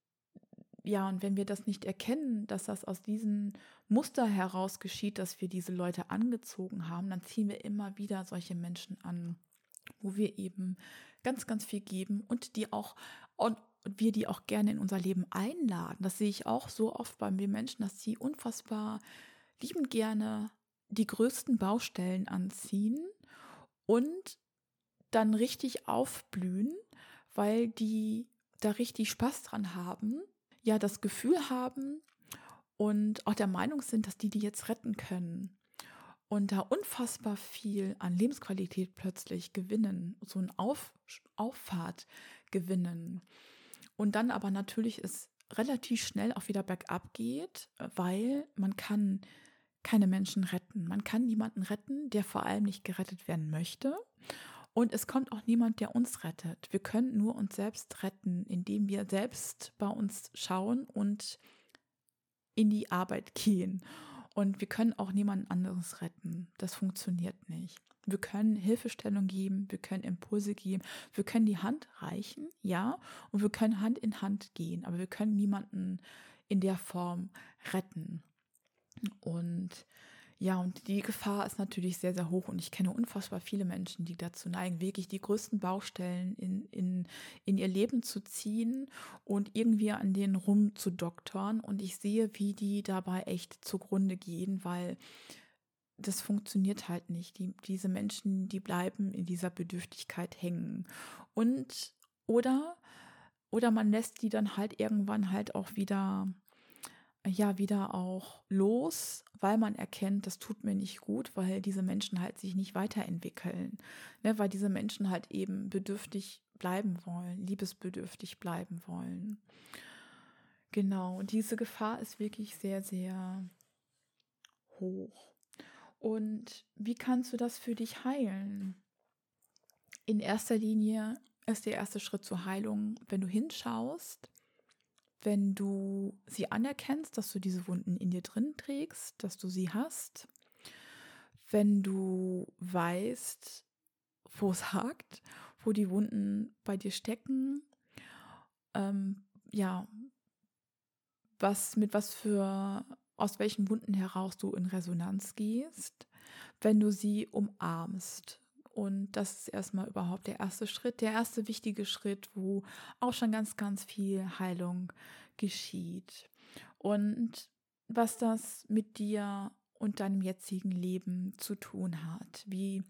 ja, und wenn wir das nicht erkennen, dass das aus diesem Muster heraus geschieht, dass wir diese Leute angezogen haben, dann ziehen wir immer wieder solche Menschen an, wo wir eben ganz, ganz viel geben und die auch und wir die auch gerne in unser Leben einladen. Das sehe ich auch so oft bei mir Menschen, dass sie unfassbar lieben gerne die größten Baustellen anziehen und dann richtig aufblühen, weil die da richtig Spaß dran haben, ja, das Gefühl haben und auch der Meinung sind, dass die die jetzt retten können und da unfassbar viel an Lebensqualität plötzlich gewinnen, so ein Auf, Auffahrt gewinnen. Und dann aber natürlich es relativ schnell auch wieder bergab geht, weil man kann keine Menschen retten. Man kann niemanden retten, der vor allem nicht gerettet werden möchte. Und es kommt auch niemand, der uns rettet. Wir können nur uns selbst retten, indem wir selbst bei uns schauen und in die Arbeit gehen. Und wir können auch niemand anderes retten. Das funktioniert nicht. Wir können Hilfestellung geben, wir können Impulse geben, wir können die Hand reichen, ja, und wir können Hand in Hand gehen, aber wir können niemanden in der Form retten. Und ja, und die Gefahr ist natürlich sehr, sehr hoch und ich kenne unfassbar viele Menschen, die dazu neigen, wirklich die größten Baustellen in, in, in ihr Leben zu ziehen und irgendwie an denen rumzudoktern. Und ich sehe, wie die dabei echt zugrunde gehen, weil das funktioniert halt nicht. Die, diese Menschen, die bleiben in dieser Bedürftigkeit hängen. Und oder, oder man lässt die dann halt irgendwann halt auch wieder ja wieder auch los, weil man erkennt, das tut mir nicht gut, weil diese Menschen halt sich nicht weiterentwickeln, ne, weil diese Menschen halt eben bedürftig bleiben wollen, liebesbedürftig bleiben wollen. Genau, und diese Gefahr ist wirklich sehr, sehr hoch. Und wie kannst du das für dich heilen? In erster Linie ist der erste Schritt zur Heilung, wenn du hinschaust, wenn du sie anerkennst, dass du diese Wunden in dir drin trägst, dass du sie hast, wenn du weißt, wo es hakt, wo die Wunden bei dir stecken, ähm, ja, was mit was für aus welchen Wunden heraus du in Resonanz gehst, wenn du sie umarmst. Und das ist erstmal überhaupt der erste Schritt, der erste wichtige Schritt, wo auch schon ganz, ganz viel Heilung geschieht. Und was das mit dir und deinem jetzigen Leben zu tun hat, wie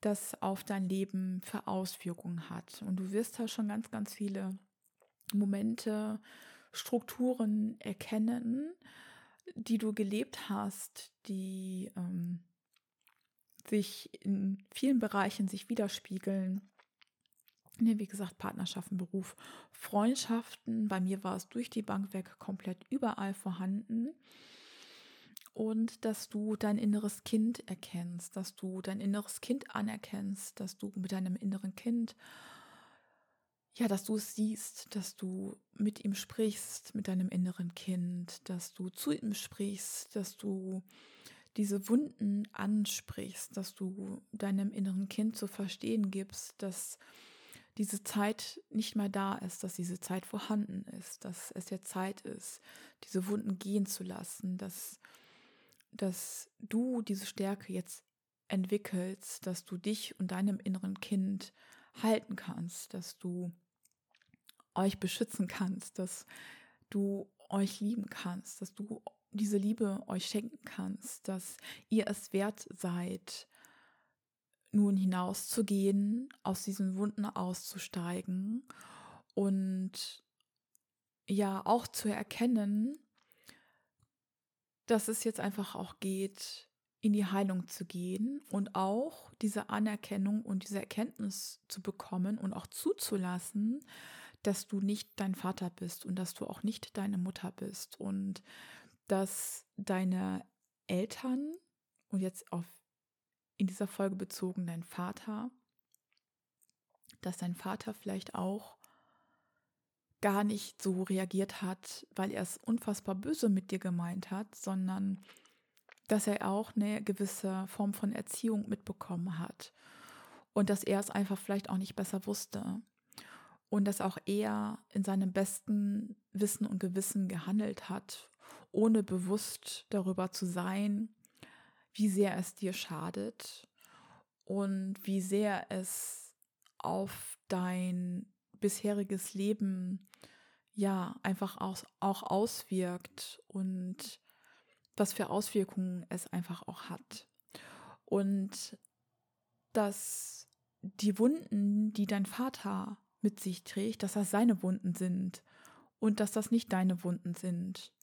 das auf dein Leben für Auswirkungen hat. Und du wirst da schon ganz, ganz viele Momente, Strukturen erkennen, die du gelebt hast, die ähm, sich in vielen Bereichen sich widerspiegeln. Ne, wie gesagt, Partnerschaften, Beruf, Freundschaften. Bei mir war es durch die Bank weg komplett überall vorhanden. Und dass du dein inneres Kind erkennst, dass du dein inneres Kind anerkennst, dass du mit deinem inneren Kind ja, dass du es siehst, dass du mit ihm sprichst, mit deinem inneren Kind, dass du zu ihm sprichst, dass du diese Wunden ansprichst, dass du deinem inneren Kind zu verstehen gibst, dass diese Zeit nicht mehr da ist, dass diese Zeit vorhanden ist, dass es der Zeit ist, diese Wunden gehen zu lassen, dass, dass du diese Stärke jetzt entwickelst, dass du dich und deinem inneren Kind halten kannst, dass du euch beschützen kannst, dass du euch lieben kannst, dass du diese Liebe euch schenken kannst, dass ihr es wert seid, nun hinauszugehen, aus diesen Wunden auszusteigen und ja auch zu erkennen, dass es jetzt einfach auch geht, in die Heilung zu gehen und auch diese Anerkennung und diese Erkenntnis zu bekommen und auch zuzulassen, dass du nicht dein Vater bist und dass du auch nicht deine Mutter bist. Und dass deine Eltern und jetzt auf in dieser Folge bezogen dein Vater, dass dein Vater vielleicht auch gar nicht so reagiert hat, weil er es unfassbar böse mit dir gemeint hat, sondern dass er auch eine gewisse Form von Erziehung mitbekommen hat und dass er es einfach vielleicht auch nicht besser wusste und dass auch er in seinem besten Wissen und Gewissen gehandelt hat, ohne bewusst darüber zu sein, wie sehr es dir schadet und wie sehr es auf dein bisheriges Leben ja einfach auch, auch auswirkt und was für Auswirkungen es einfach auch hat. Und dass die Wunden, die dein Vater mit sich trägt, dass das seine Wunden sind und dass das nicht deine Wunden sind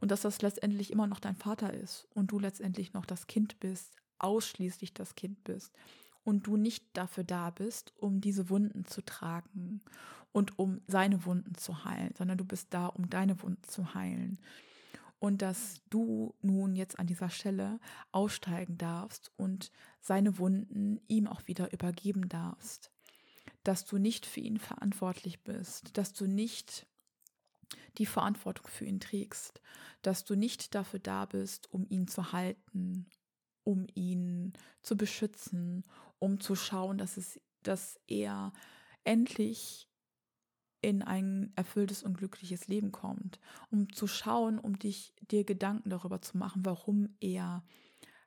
und dass das letztendlich immer noch dein Vater ist und du letztendlich noch das Kind bist, ausschließlich das Kind bist und du nicht dafür da bist, um diese Wunden zu tragen und um seine Wunden zu heilen, sondern du bist da, um deine Wunden zu heilen. Und dass du nun jetzt an dieser Stelle aussteigen darfst und seine Wunden ihm auch wieder übergeben darfst dass du nicht für ihn verantwortlich bist, dass du nicht die Verantwortung für ihn trägst, dass du nicht dafür da bist, um ihn zu halten, um ihn zu beschützen, um zu schauen, dass es, dass er endlich in ein erfülltes und glückliches Leben kommt, um zu schauen, um dich dir Gedanken darüber zu machen, warum er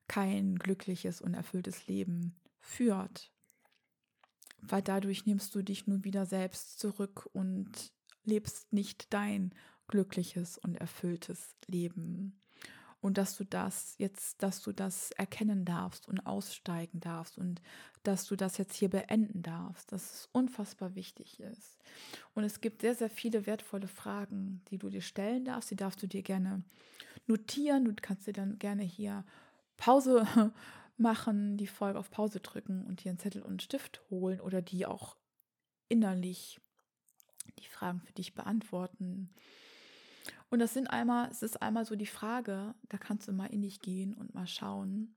kein glückliches und erfülltes Leben führt, weil dadurch nimmst du dich nun wieder selbst zurück und lebst nicht dein glückliches und erfülltes Leben. Und dass du das jetzt, dass du das erkennen darfst und aussteigen darfst und dass du das jetzt hier beenden darfst, dass es unfassbar wichtig ist. Und es gibt sehr, sehr viele wertvolle Fragen, die du dir stellen darfst. Die darfst du dir gerne notieren. Du kannst dir dann gerne hier Pause machen, die Folge auf Pause drücken und dir einen Zettel und einen Stift holen oder die auch innerlich die Fragen für dich beantworten. Und das sind einmal, es ist einmal so die Frage, da kannst du mal in dich gehen und mal schauen,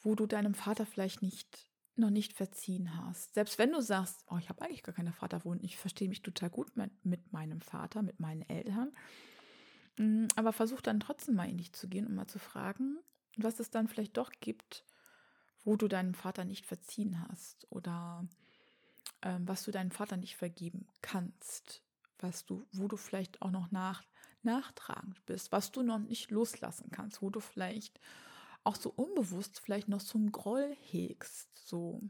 wo du deinem Vater vielleicht nicht noch nicht verziehen hast. Selbst wenn du sagst, oh, ich habe eigentlich gar keine Vaterwunden, ich verstehe mich total gut mit, mit meinem Vater, mit meinen Eltern. Mm, aber versuch dann trotzdem mal in dich zu gehen und mal zu fragen, was es dann vielleicht doch gibt, wo du deinem Vater nicht verziehen hast oder ähm, was du deinem Vater nicht vergeben kannst, was du, wo du vielleicht auch noch nach, nachtragend bist, was du noch nicht loslassen kannst, wo du vielleicht auch so unbewusst vielleicht noch einen Groll hegst, so.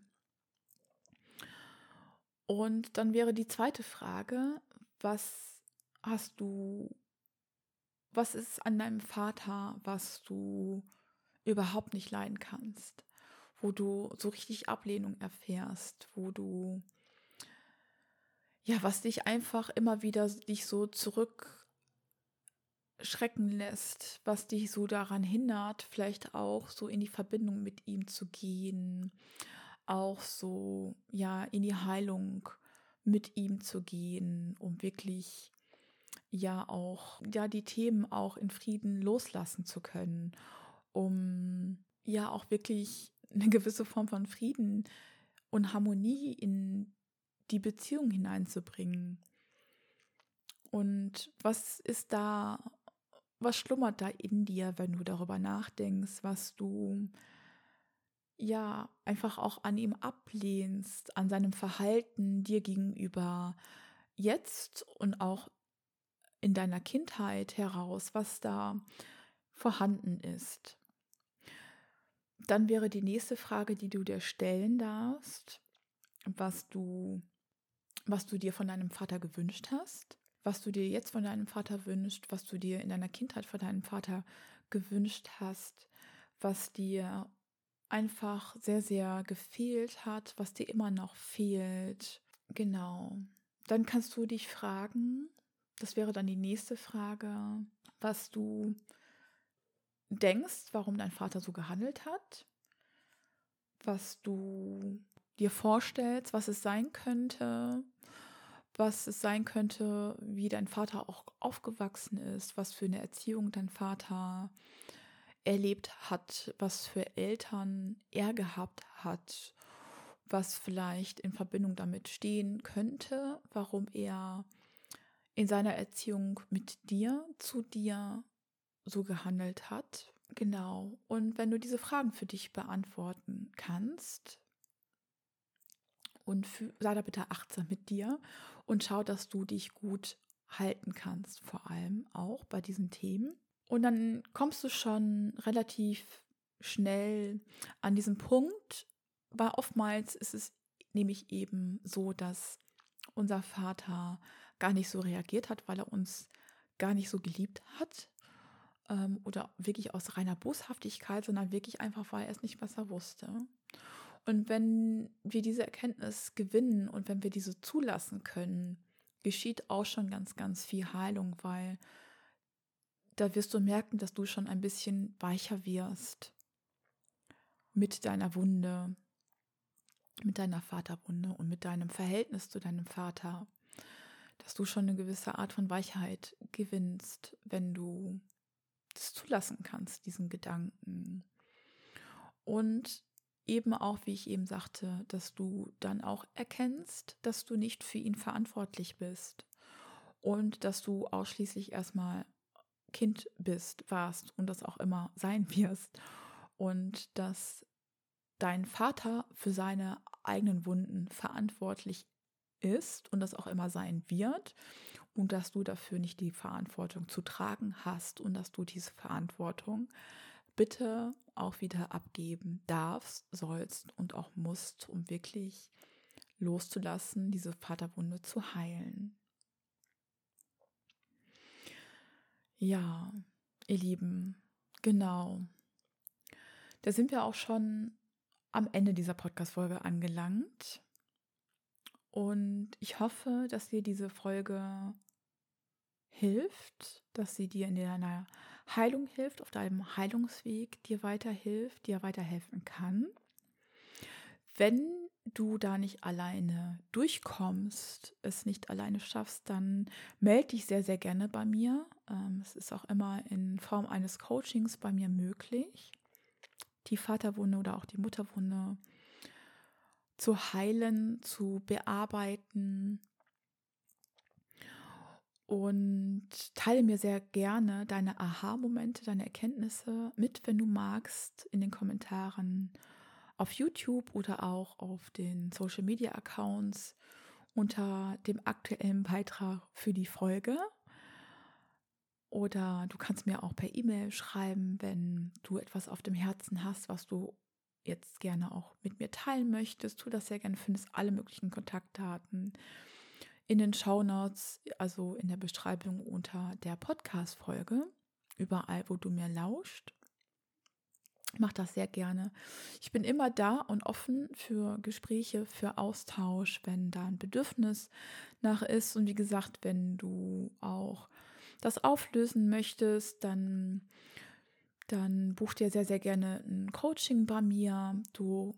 Und dann wäre die zweite Frage, was hast du, was ist an deinem Vater, was du überhaupt nicht leiden kannst, wo du so richtig Ablehnung erfährst, wo du, ja, was dich einfach immer wieder dich so zurück schrecken lässt, was dich so daran hindert, vielleicht auch so in die Verbindung mit ihm zu gehen, auch so ja in die Heilung mit ihm zu gehen, um wirklich ja auch ja die Themen auch in Frieden loslassen zu können, um ja auch wirklich eine gewisse Form von Frieden und Harmonie in die Beziehung hineinzubringen. Und was ist da was schlummert da in dir, wenn du darüber nachdenkst, was du ja einfach auch an ihm ablehnst, an seinem Verhalten dir gegenüber jetzt und auch in deiner Kindheit heraus, was da vorhanden ist. Dann wäre die nächste Frage, die du dir stellen darfst, was du was du dir von deinem Vater gewünscht hast was du dir jetzt von deinem Vater wünschst, was du dir in deiner Kindheit von deinem Vater gewünscht hast, was dir einfach sehr, sehr gefehlt hat, was dir immer noch fehlt. Genau. Dann kannst du dich fragen, das wäre dann die nächste Frage, was du denkst, warum dein Vater so gehandelt hat, was du dir vorstellst, was es sein könnte, was es sein könnte, wie dein Vater auch aufgewachsen ist, was für eine Erziehung dein Vater erlebt hat, was für Eltern er gehabt hat, was vielleicht in Verbindung damit stehen könnte, warum er in seiner Erziehung mit dir, zu dir so gehandelt hat. Genau. Und wenn du diese Fragen für dich beantworten kannst, und sei da bitte achtsam mit dir und schau, dass du dich gut halten kannst, vor allem auch bei diesen Themen. Und dann kommst du schon relativ schnell an diesen Punkt, weil oftmals ist es nämlich eben so, dass unser Vater gar nicht so reagiert hat, weil er uns gar nicht so geliebt hat ähm, oder wirklich aus reiner Boshaftigkeit, sondern wirklich einfach, weil er es nicht besser wusste. Und wenn wir diese Erkenntnis gewinnen und wenn wir diese zulassen können, geschieht auch schon ganz, ganz viel Heilung, weil da wirst du merken, dass du schon ein bisschen weicher wirst mit deiner Wunde, mit deiner Vaterwunde und mit deinem Verhältnis zu deinem Vater, dass du schon eine gewisse Art von Weichheit gewinnst, wenn du das zulassen kannst, diesen Gedanken. Und eben auch, wie ich eben sagte, dass du dann auch erkennst, dass du nicht für ihn verantwortlich bist und dass du ausschließlich erstmal Kind bist, warst und das auch immer sein wirst und dass dein Vater für seine eigenen Wunden verantwortlich ist und das auch immer sein wird und dass du dafür nicht die Verantwortung zu tragen hast und dass du diese Verantwortung bitte auch wieder abgeben darfst, sollst und auch musst, um wirklich loszulassen, diese Vaterwunde zu heilen. Ja, ihr Lieben, genau. Da sind wir auch schon am Ende dieser Podcast-Folge angelangt. Und ich hoffe, dass dir diese Folge hilft, dass sie dir in deiner Heilung hilft, auf deinem Heilungsweg dir weiterhilft, dir weiterhelfen kann. Wenn du da nicht alleine durchkommst, es nicht alleine schaffst, dann melde dich sehr, sehr gerne bei mir. Ähm, es ist auch immer in Form eines Coachings bei mir möglich, die Vaterwunde oder auch die Mutterwunde zu heilen, zu bearbeiten. Und teile mir sehr gerne deine Aha-Momente, deine Erkenntnisse mit, wenn du magst, in den Kommentaren auf YouTube oder auch auf den Social Media Accounts unter dem aktuellen Beitrag für die Folge. Oder du kannst mir auch per E-Mail schreiben, wenn du etwas auf dem Herzen hast, was du jetzt gerne auch mit mir teilen möchtest. Tu das sehr gerne, findest alle möglichen Kontaktdaten in den Show Notes, also in der Beschreibung unter der Podcast-Folge, überall, wo du mir lauscht mache das sehr gerne. Ich bin immer da und offen für Gespräche, für Austausch, wenn da ein Bedürfnis nach ist. Und wie gesagt, wenn du auch das auflösen möchtest, dann, dann buch dir sehr, sehr gerne ein Coaching bei mir. Du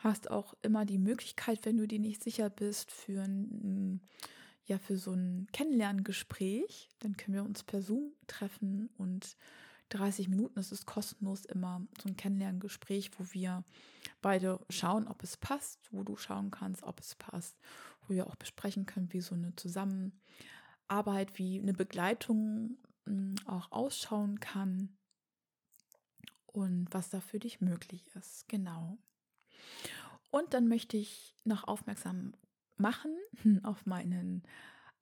hast auch immer die Möglichkeit, wenn du dir nicht sicher bist, für ein, ja, für so ein Kennenlerngespräch, dann können wir uns per Zoom treffen und 30 Minuten. Es ist kostenlos immer so ein Kennenlerngespräch, wo wir beide schauen, ob es passt, wo du schauen kannst, ob es passt, wo wir auch besprechen können, wie so eine Zusammenarbeit, wie eine Begleitung hm, auch ausschauen kann und was da für dich möglich ist. Genau. Und dann möchte ich noch aufmerksam machen auf meinen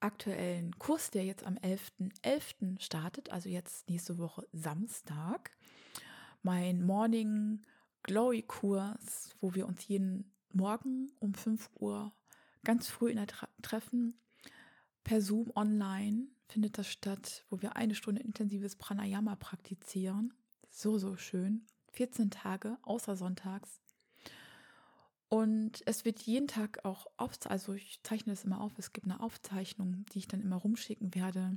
aktuellen Kurs, der jetzt am 11.11. .11. startet, also jetzt nächste Woche Samstag. Mein Morning Glory Kurs, wo wir uns jeden Morgen um 5 Uhr ganz früh in der Tra treffen. Per Zoom online findet das statt, wo wir eine Stunde intensives Pranayama praktizieren. So, so schön. 14 Tage, außer sonntags. Und es wird jeden Tag auch oft, also ich zeichne das immer auf, es gibt eine Aufzeichnung, die ich dann immer rumschicken werde.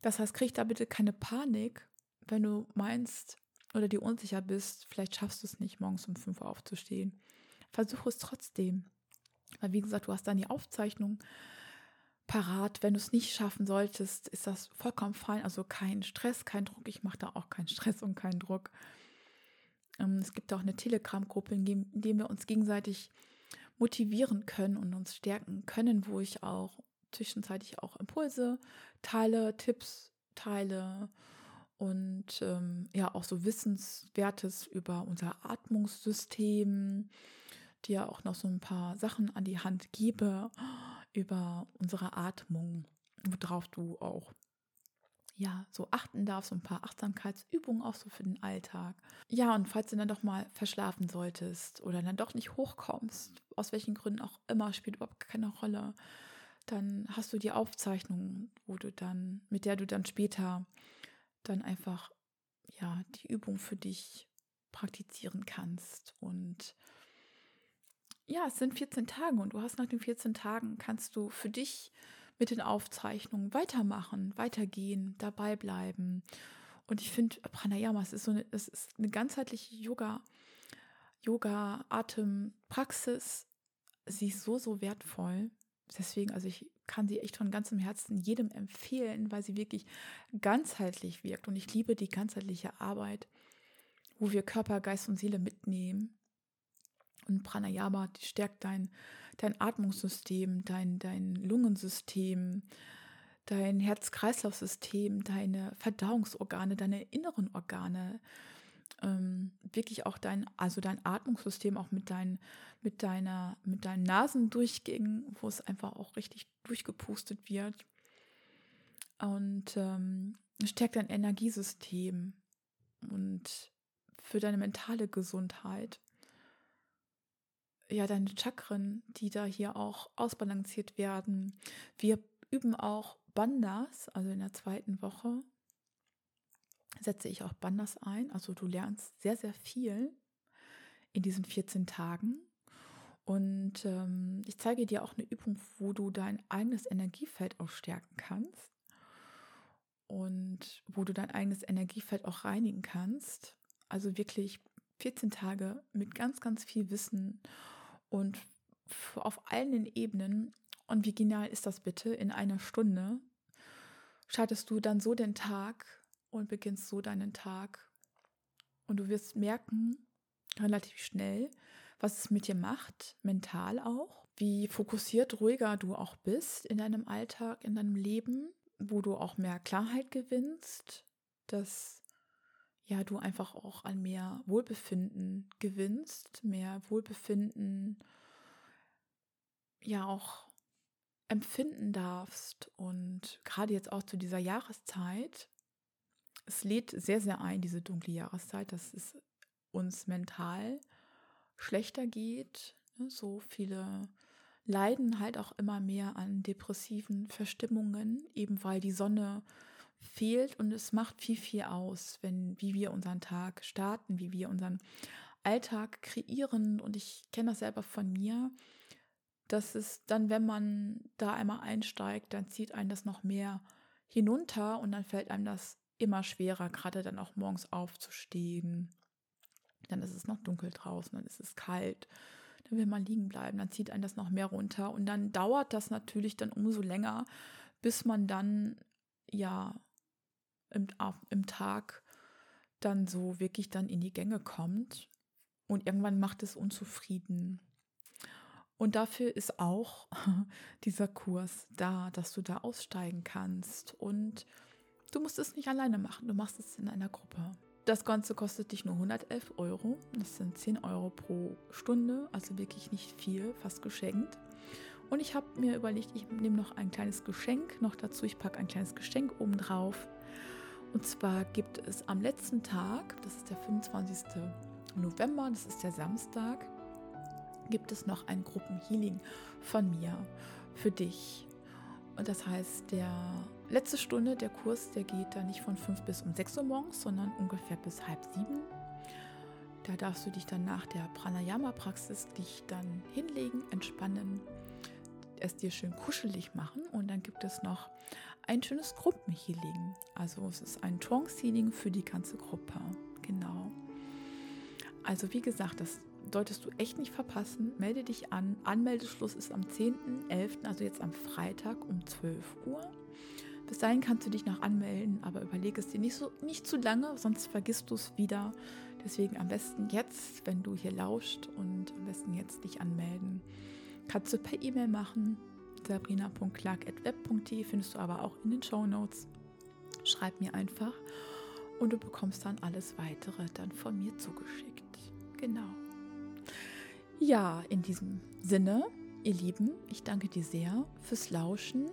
Das heißt, krieg da bitte keine Panik, wenn du meinst oder dir unsicher bist, vielleicht schaffst du es nicht, morgens um 5 Uhr aufzustehen. Versuche es trotzdem. Weil, wie gesagt, du hast dann die Aufzeichnung parat. Wenn du es nicht schaffen solltest, ist das vollkommen fein. Also kein Stress, kein Druck. Ich mache da auch keinen Stress und keinen Druck. Ähm, es gibt auch eine Telegram-Gruppe, in der wir uns gegenseitig motivieren können und uns stärken können, wo ich auch zwischenzeitlich auch Impulse teile, Tipps teile und ähm, ja auch so Wissenswertes über unser Atmungssystem, dir auch noch so ein paar Sachen an die Hand gebe über unsere Atmung, worauf du auch ja, so achten darf, so ein paar Achtsamkeitsübungen auch so für den Alltag. Ja, und falls du dann doch mal verschlafen solltest oder dann doch nicht hochkommst, aus welchen Gründen auch immer, spielt überhaupt keine Rolle, dann hast du die Aufzeichnung, wo du dann, mit der du dann später dann einfach, ja, die Übung für dich praktizieren kannst. Und ja, es sind 14 Tage und du hast nach den 14 Tagen kannst du für dich mit den Aufzeichnungen weitermachen, weitergehen, dabei bleiben. Und ich finde, Pranayama, es ist so eine, es ist eine ganzheitliche Yoga, Yoga-Atempraxis. Sie ist so, so wertvoll. Deswegen, also ich kann sie echt von ganzem Herzen jedem empfehlen, weil sie wirklich ganzheitlich wirkt. Und ich liebe die ganzheitliche Arbeit, wo wir Körper, Geist und Seele mitnehmen. Und Pranayama, die stärkt dein dein Atmungssystem, dein, dein Lungensystem, dein Herz-Kreislauf-System, deine Verdauungsorgane, deine inneren Organe, ähm, wirklich auch dein, also dein Atmungssystem auch mit, dein, mit, deiner, mit deinen Nasendurchgängen, wo es einfach auch richtig durchgepustet wird. Und ähm, stärkt dein Energiesystem und für deine mentale Gesundheit ja, deine Chakren, die da hier auch ausbalanciert werden. Wir üben auch Bandas, also in der zweiten Woche setze ich auch Bandas ein. Also du lernst sehr, sehr viel in diesen 14 Tagen. Und ähm, ich zeige dir auch eine Übung, wo du dein eigenes Energiefeld auch stärken kannst. Und wo du dein eigenes Energiefeld auch reinigen kannst. Also wirklich 14 Tage mit ganz, ganz viel Wissen und auf allen Ebenen. Und wie genial ist das bitte? In einer Stunde startest du dann so den Tag und beginnst so deinen Tag. Und du wirst merken, relativ schnell, was es mit dir macht, mental auch, wie fokussiert, ruhiger du auch bist in deinem Alltag, in deinem Leben, wo du auch mehr Klarheit gewinnst, dass ja, du einfach auch an mehr Wohlbefinden gewinnst, mehr Wohlbefinden ja auch empfinden darfst. Und gerade jetzt auch zu dieser Jahreszeit, es lädt sehr, sehr ein, diese dunkle Jahreszeit, dass es uns mental schlechter geht. Ne? So viele leiden halt auch immer mehr an depressiven Verstimmungen, eben weil die Sonne fehlt und es macht viel, viel aus, wenn, wie wir unseren Tag starten, wie wir unseren Alltag kreieren. Und ich kenne das selber von mir, dass es dann, wenn man da einmal einsteigt, dann zieht einen das noch mehr hinunter und dann fällt einem das immer schwerer, gerade dann auch morgens aufzustehen. Dann ist es noch dunkel draußen, dann ist es kalt, dann will man liegen bleiben, dann zieht einen das noch mehr runter und dann dauert das natürlich dann umso länger, bis man dann ja im, im Tag dann so wirklich dann in die Gänge kommt und irgendwann macht es unzufrieden. Und dafür ist auch dieser Kurs da, dass du da aussteigen kannst. Und du musst es nicht alleine machen, du machst es in einer Gruppe. Das Ganze kostet dich nur 111 Euro. Das sind 10 Euro pro Stunde, also wirklich nicht viel, fast geschenkt. Und ich habe mir überlegt, ich nehme noch ein kleines Geschenk noch dazu. Ich packe ein kleines Geschenk oben drauf. Und zwar gibt es am letzten Tag, das ist der 25. November, das ist der Samstag, gibt es noch ein Gruppenhealing von mir für dich. Und das heißt, der letzte Stunde, der Kurs, der geht dann nicht von 5 bis um 6 Uhr morgens, sondern ungefähr bis halb sieben. Da darfst du dich dann nach der Pranayama-Praxis dich dann hinlegen, entspannen, es dir schön kuschelig machen und dann gibt es noch ein schönes Gruppenhealing. Also es ist ein Trance-Healing für die ganze Gruppe. Genau. Also wie gesagt, das solltest du echt nicht verpassen. Melde dich an. Anmeldeschluss ist am 10.11., also jetzt am Freitag um 12 Uhr. Bis dahin kannst du dich noch anmelden, aber überlege es dir nicht, so, nicht zu lange, sonst vergisst du es wieder. Deswegen am besten jetzt, wenn du hier lauscht und am besten jetzt dich anmelden. Kannst du per E-Mail machen. sabrina.clark.web.de findest du aber auch in den Show Notes. Schreib mir einfach und du bekommst dann alles weitere dann von mir zugeschickt. Genau. Ja, in diesem Sinne, ihr Lieben, ich danke dir sehr fürs Lauschen,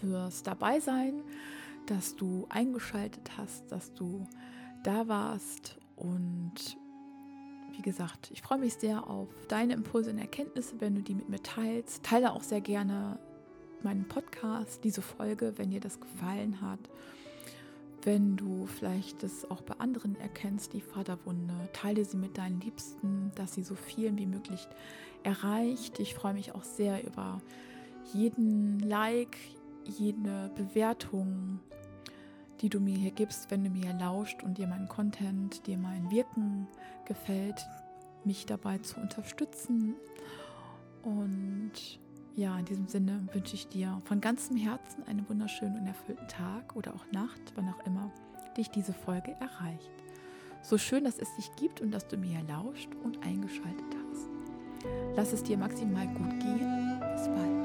fürs Dabeisein, dass du eingeschaltet hast, dass du da warst und wie gesagt, ich freue mich sehr auf deine Impulse und Erkenntnisse, wenn du die mit mir teilst. Teile auch sehr gerne meinen Podcast, diese Folge, wenn dir das gefallen hat. Wenn du vielleicht das auch bei anderen erkennst, die Vaterwunde, teile sie mit deinen Liebsten, dass sie so vielen wie möglich erreicht. Ich freue mich auch sehr über jeden Like, jede Bewertung, die du mir hier gibst, wenn du mir lauscht und dir mein Content, dir mein Wirken gefällt, mich dabei zu unterstützen. Und ja, in diesem Sinne wünsche ich dir von ganzem Herzen einen wunderschönen und erfüllten Tag oder auch Nacht, wann auch immer dich diese Folge erreicht. So schön, dass es dich gibt und dass du mir lauscht und eingeschaltet hast. Lass es dir maximal gut gehen. Bis bald.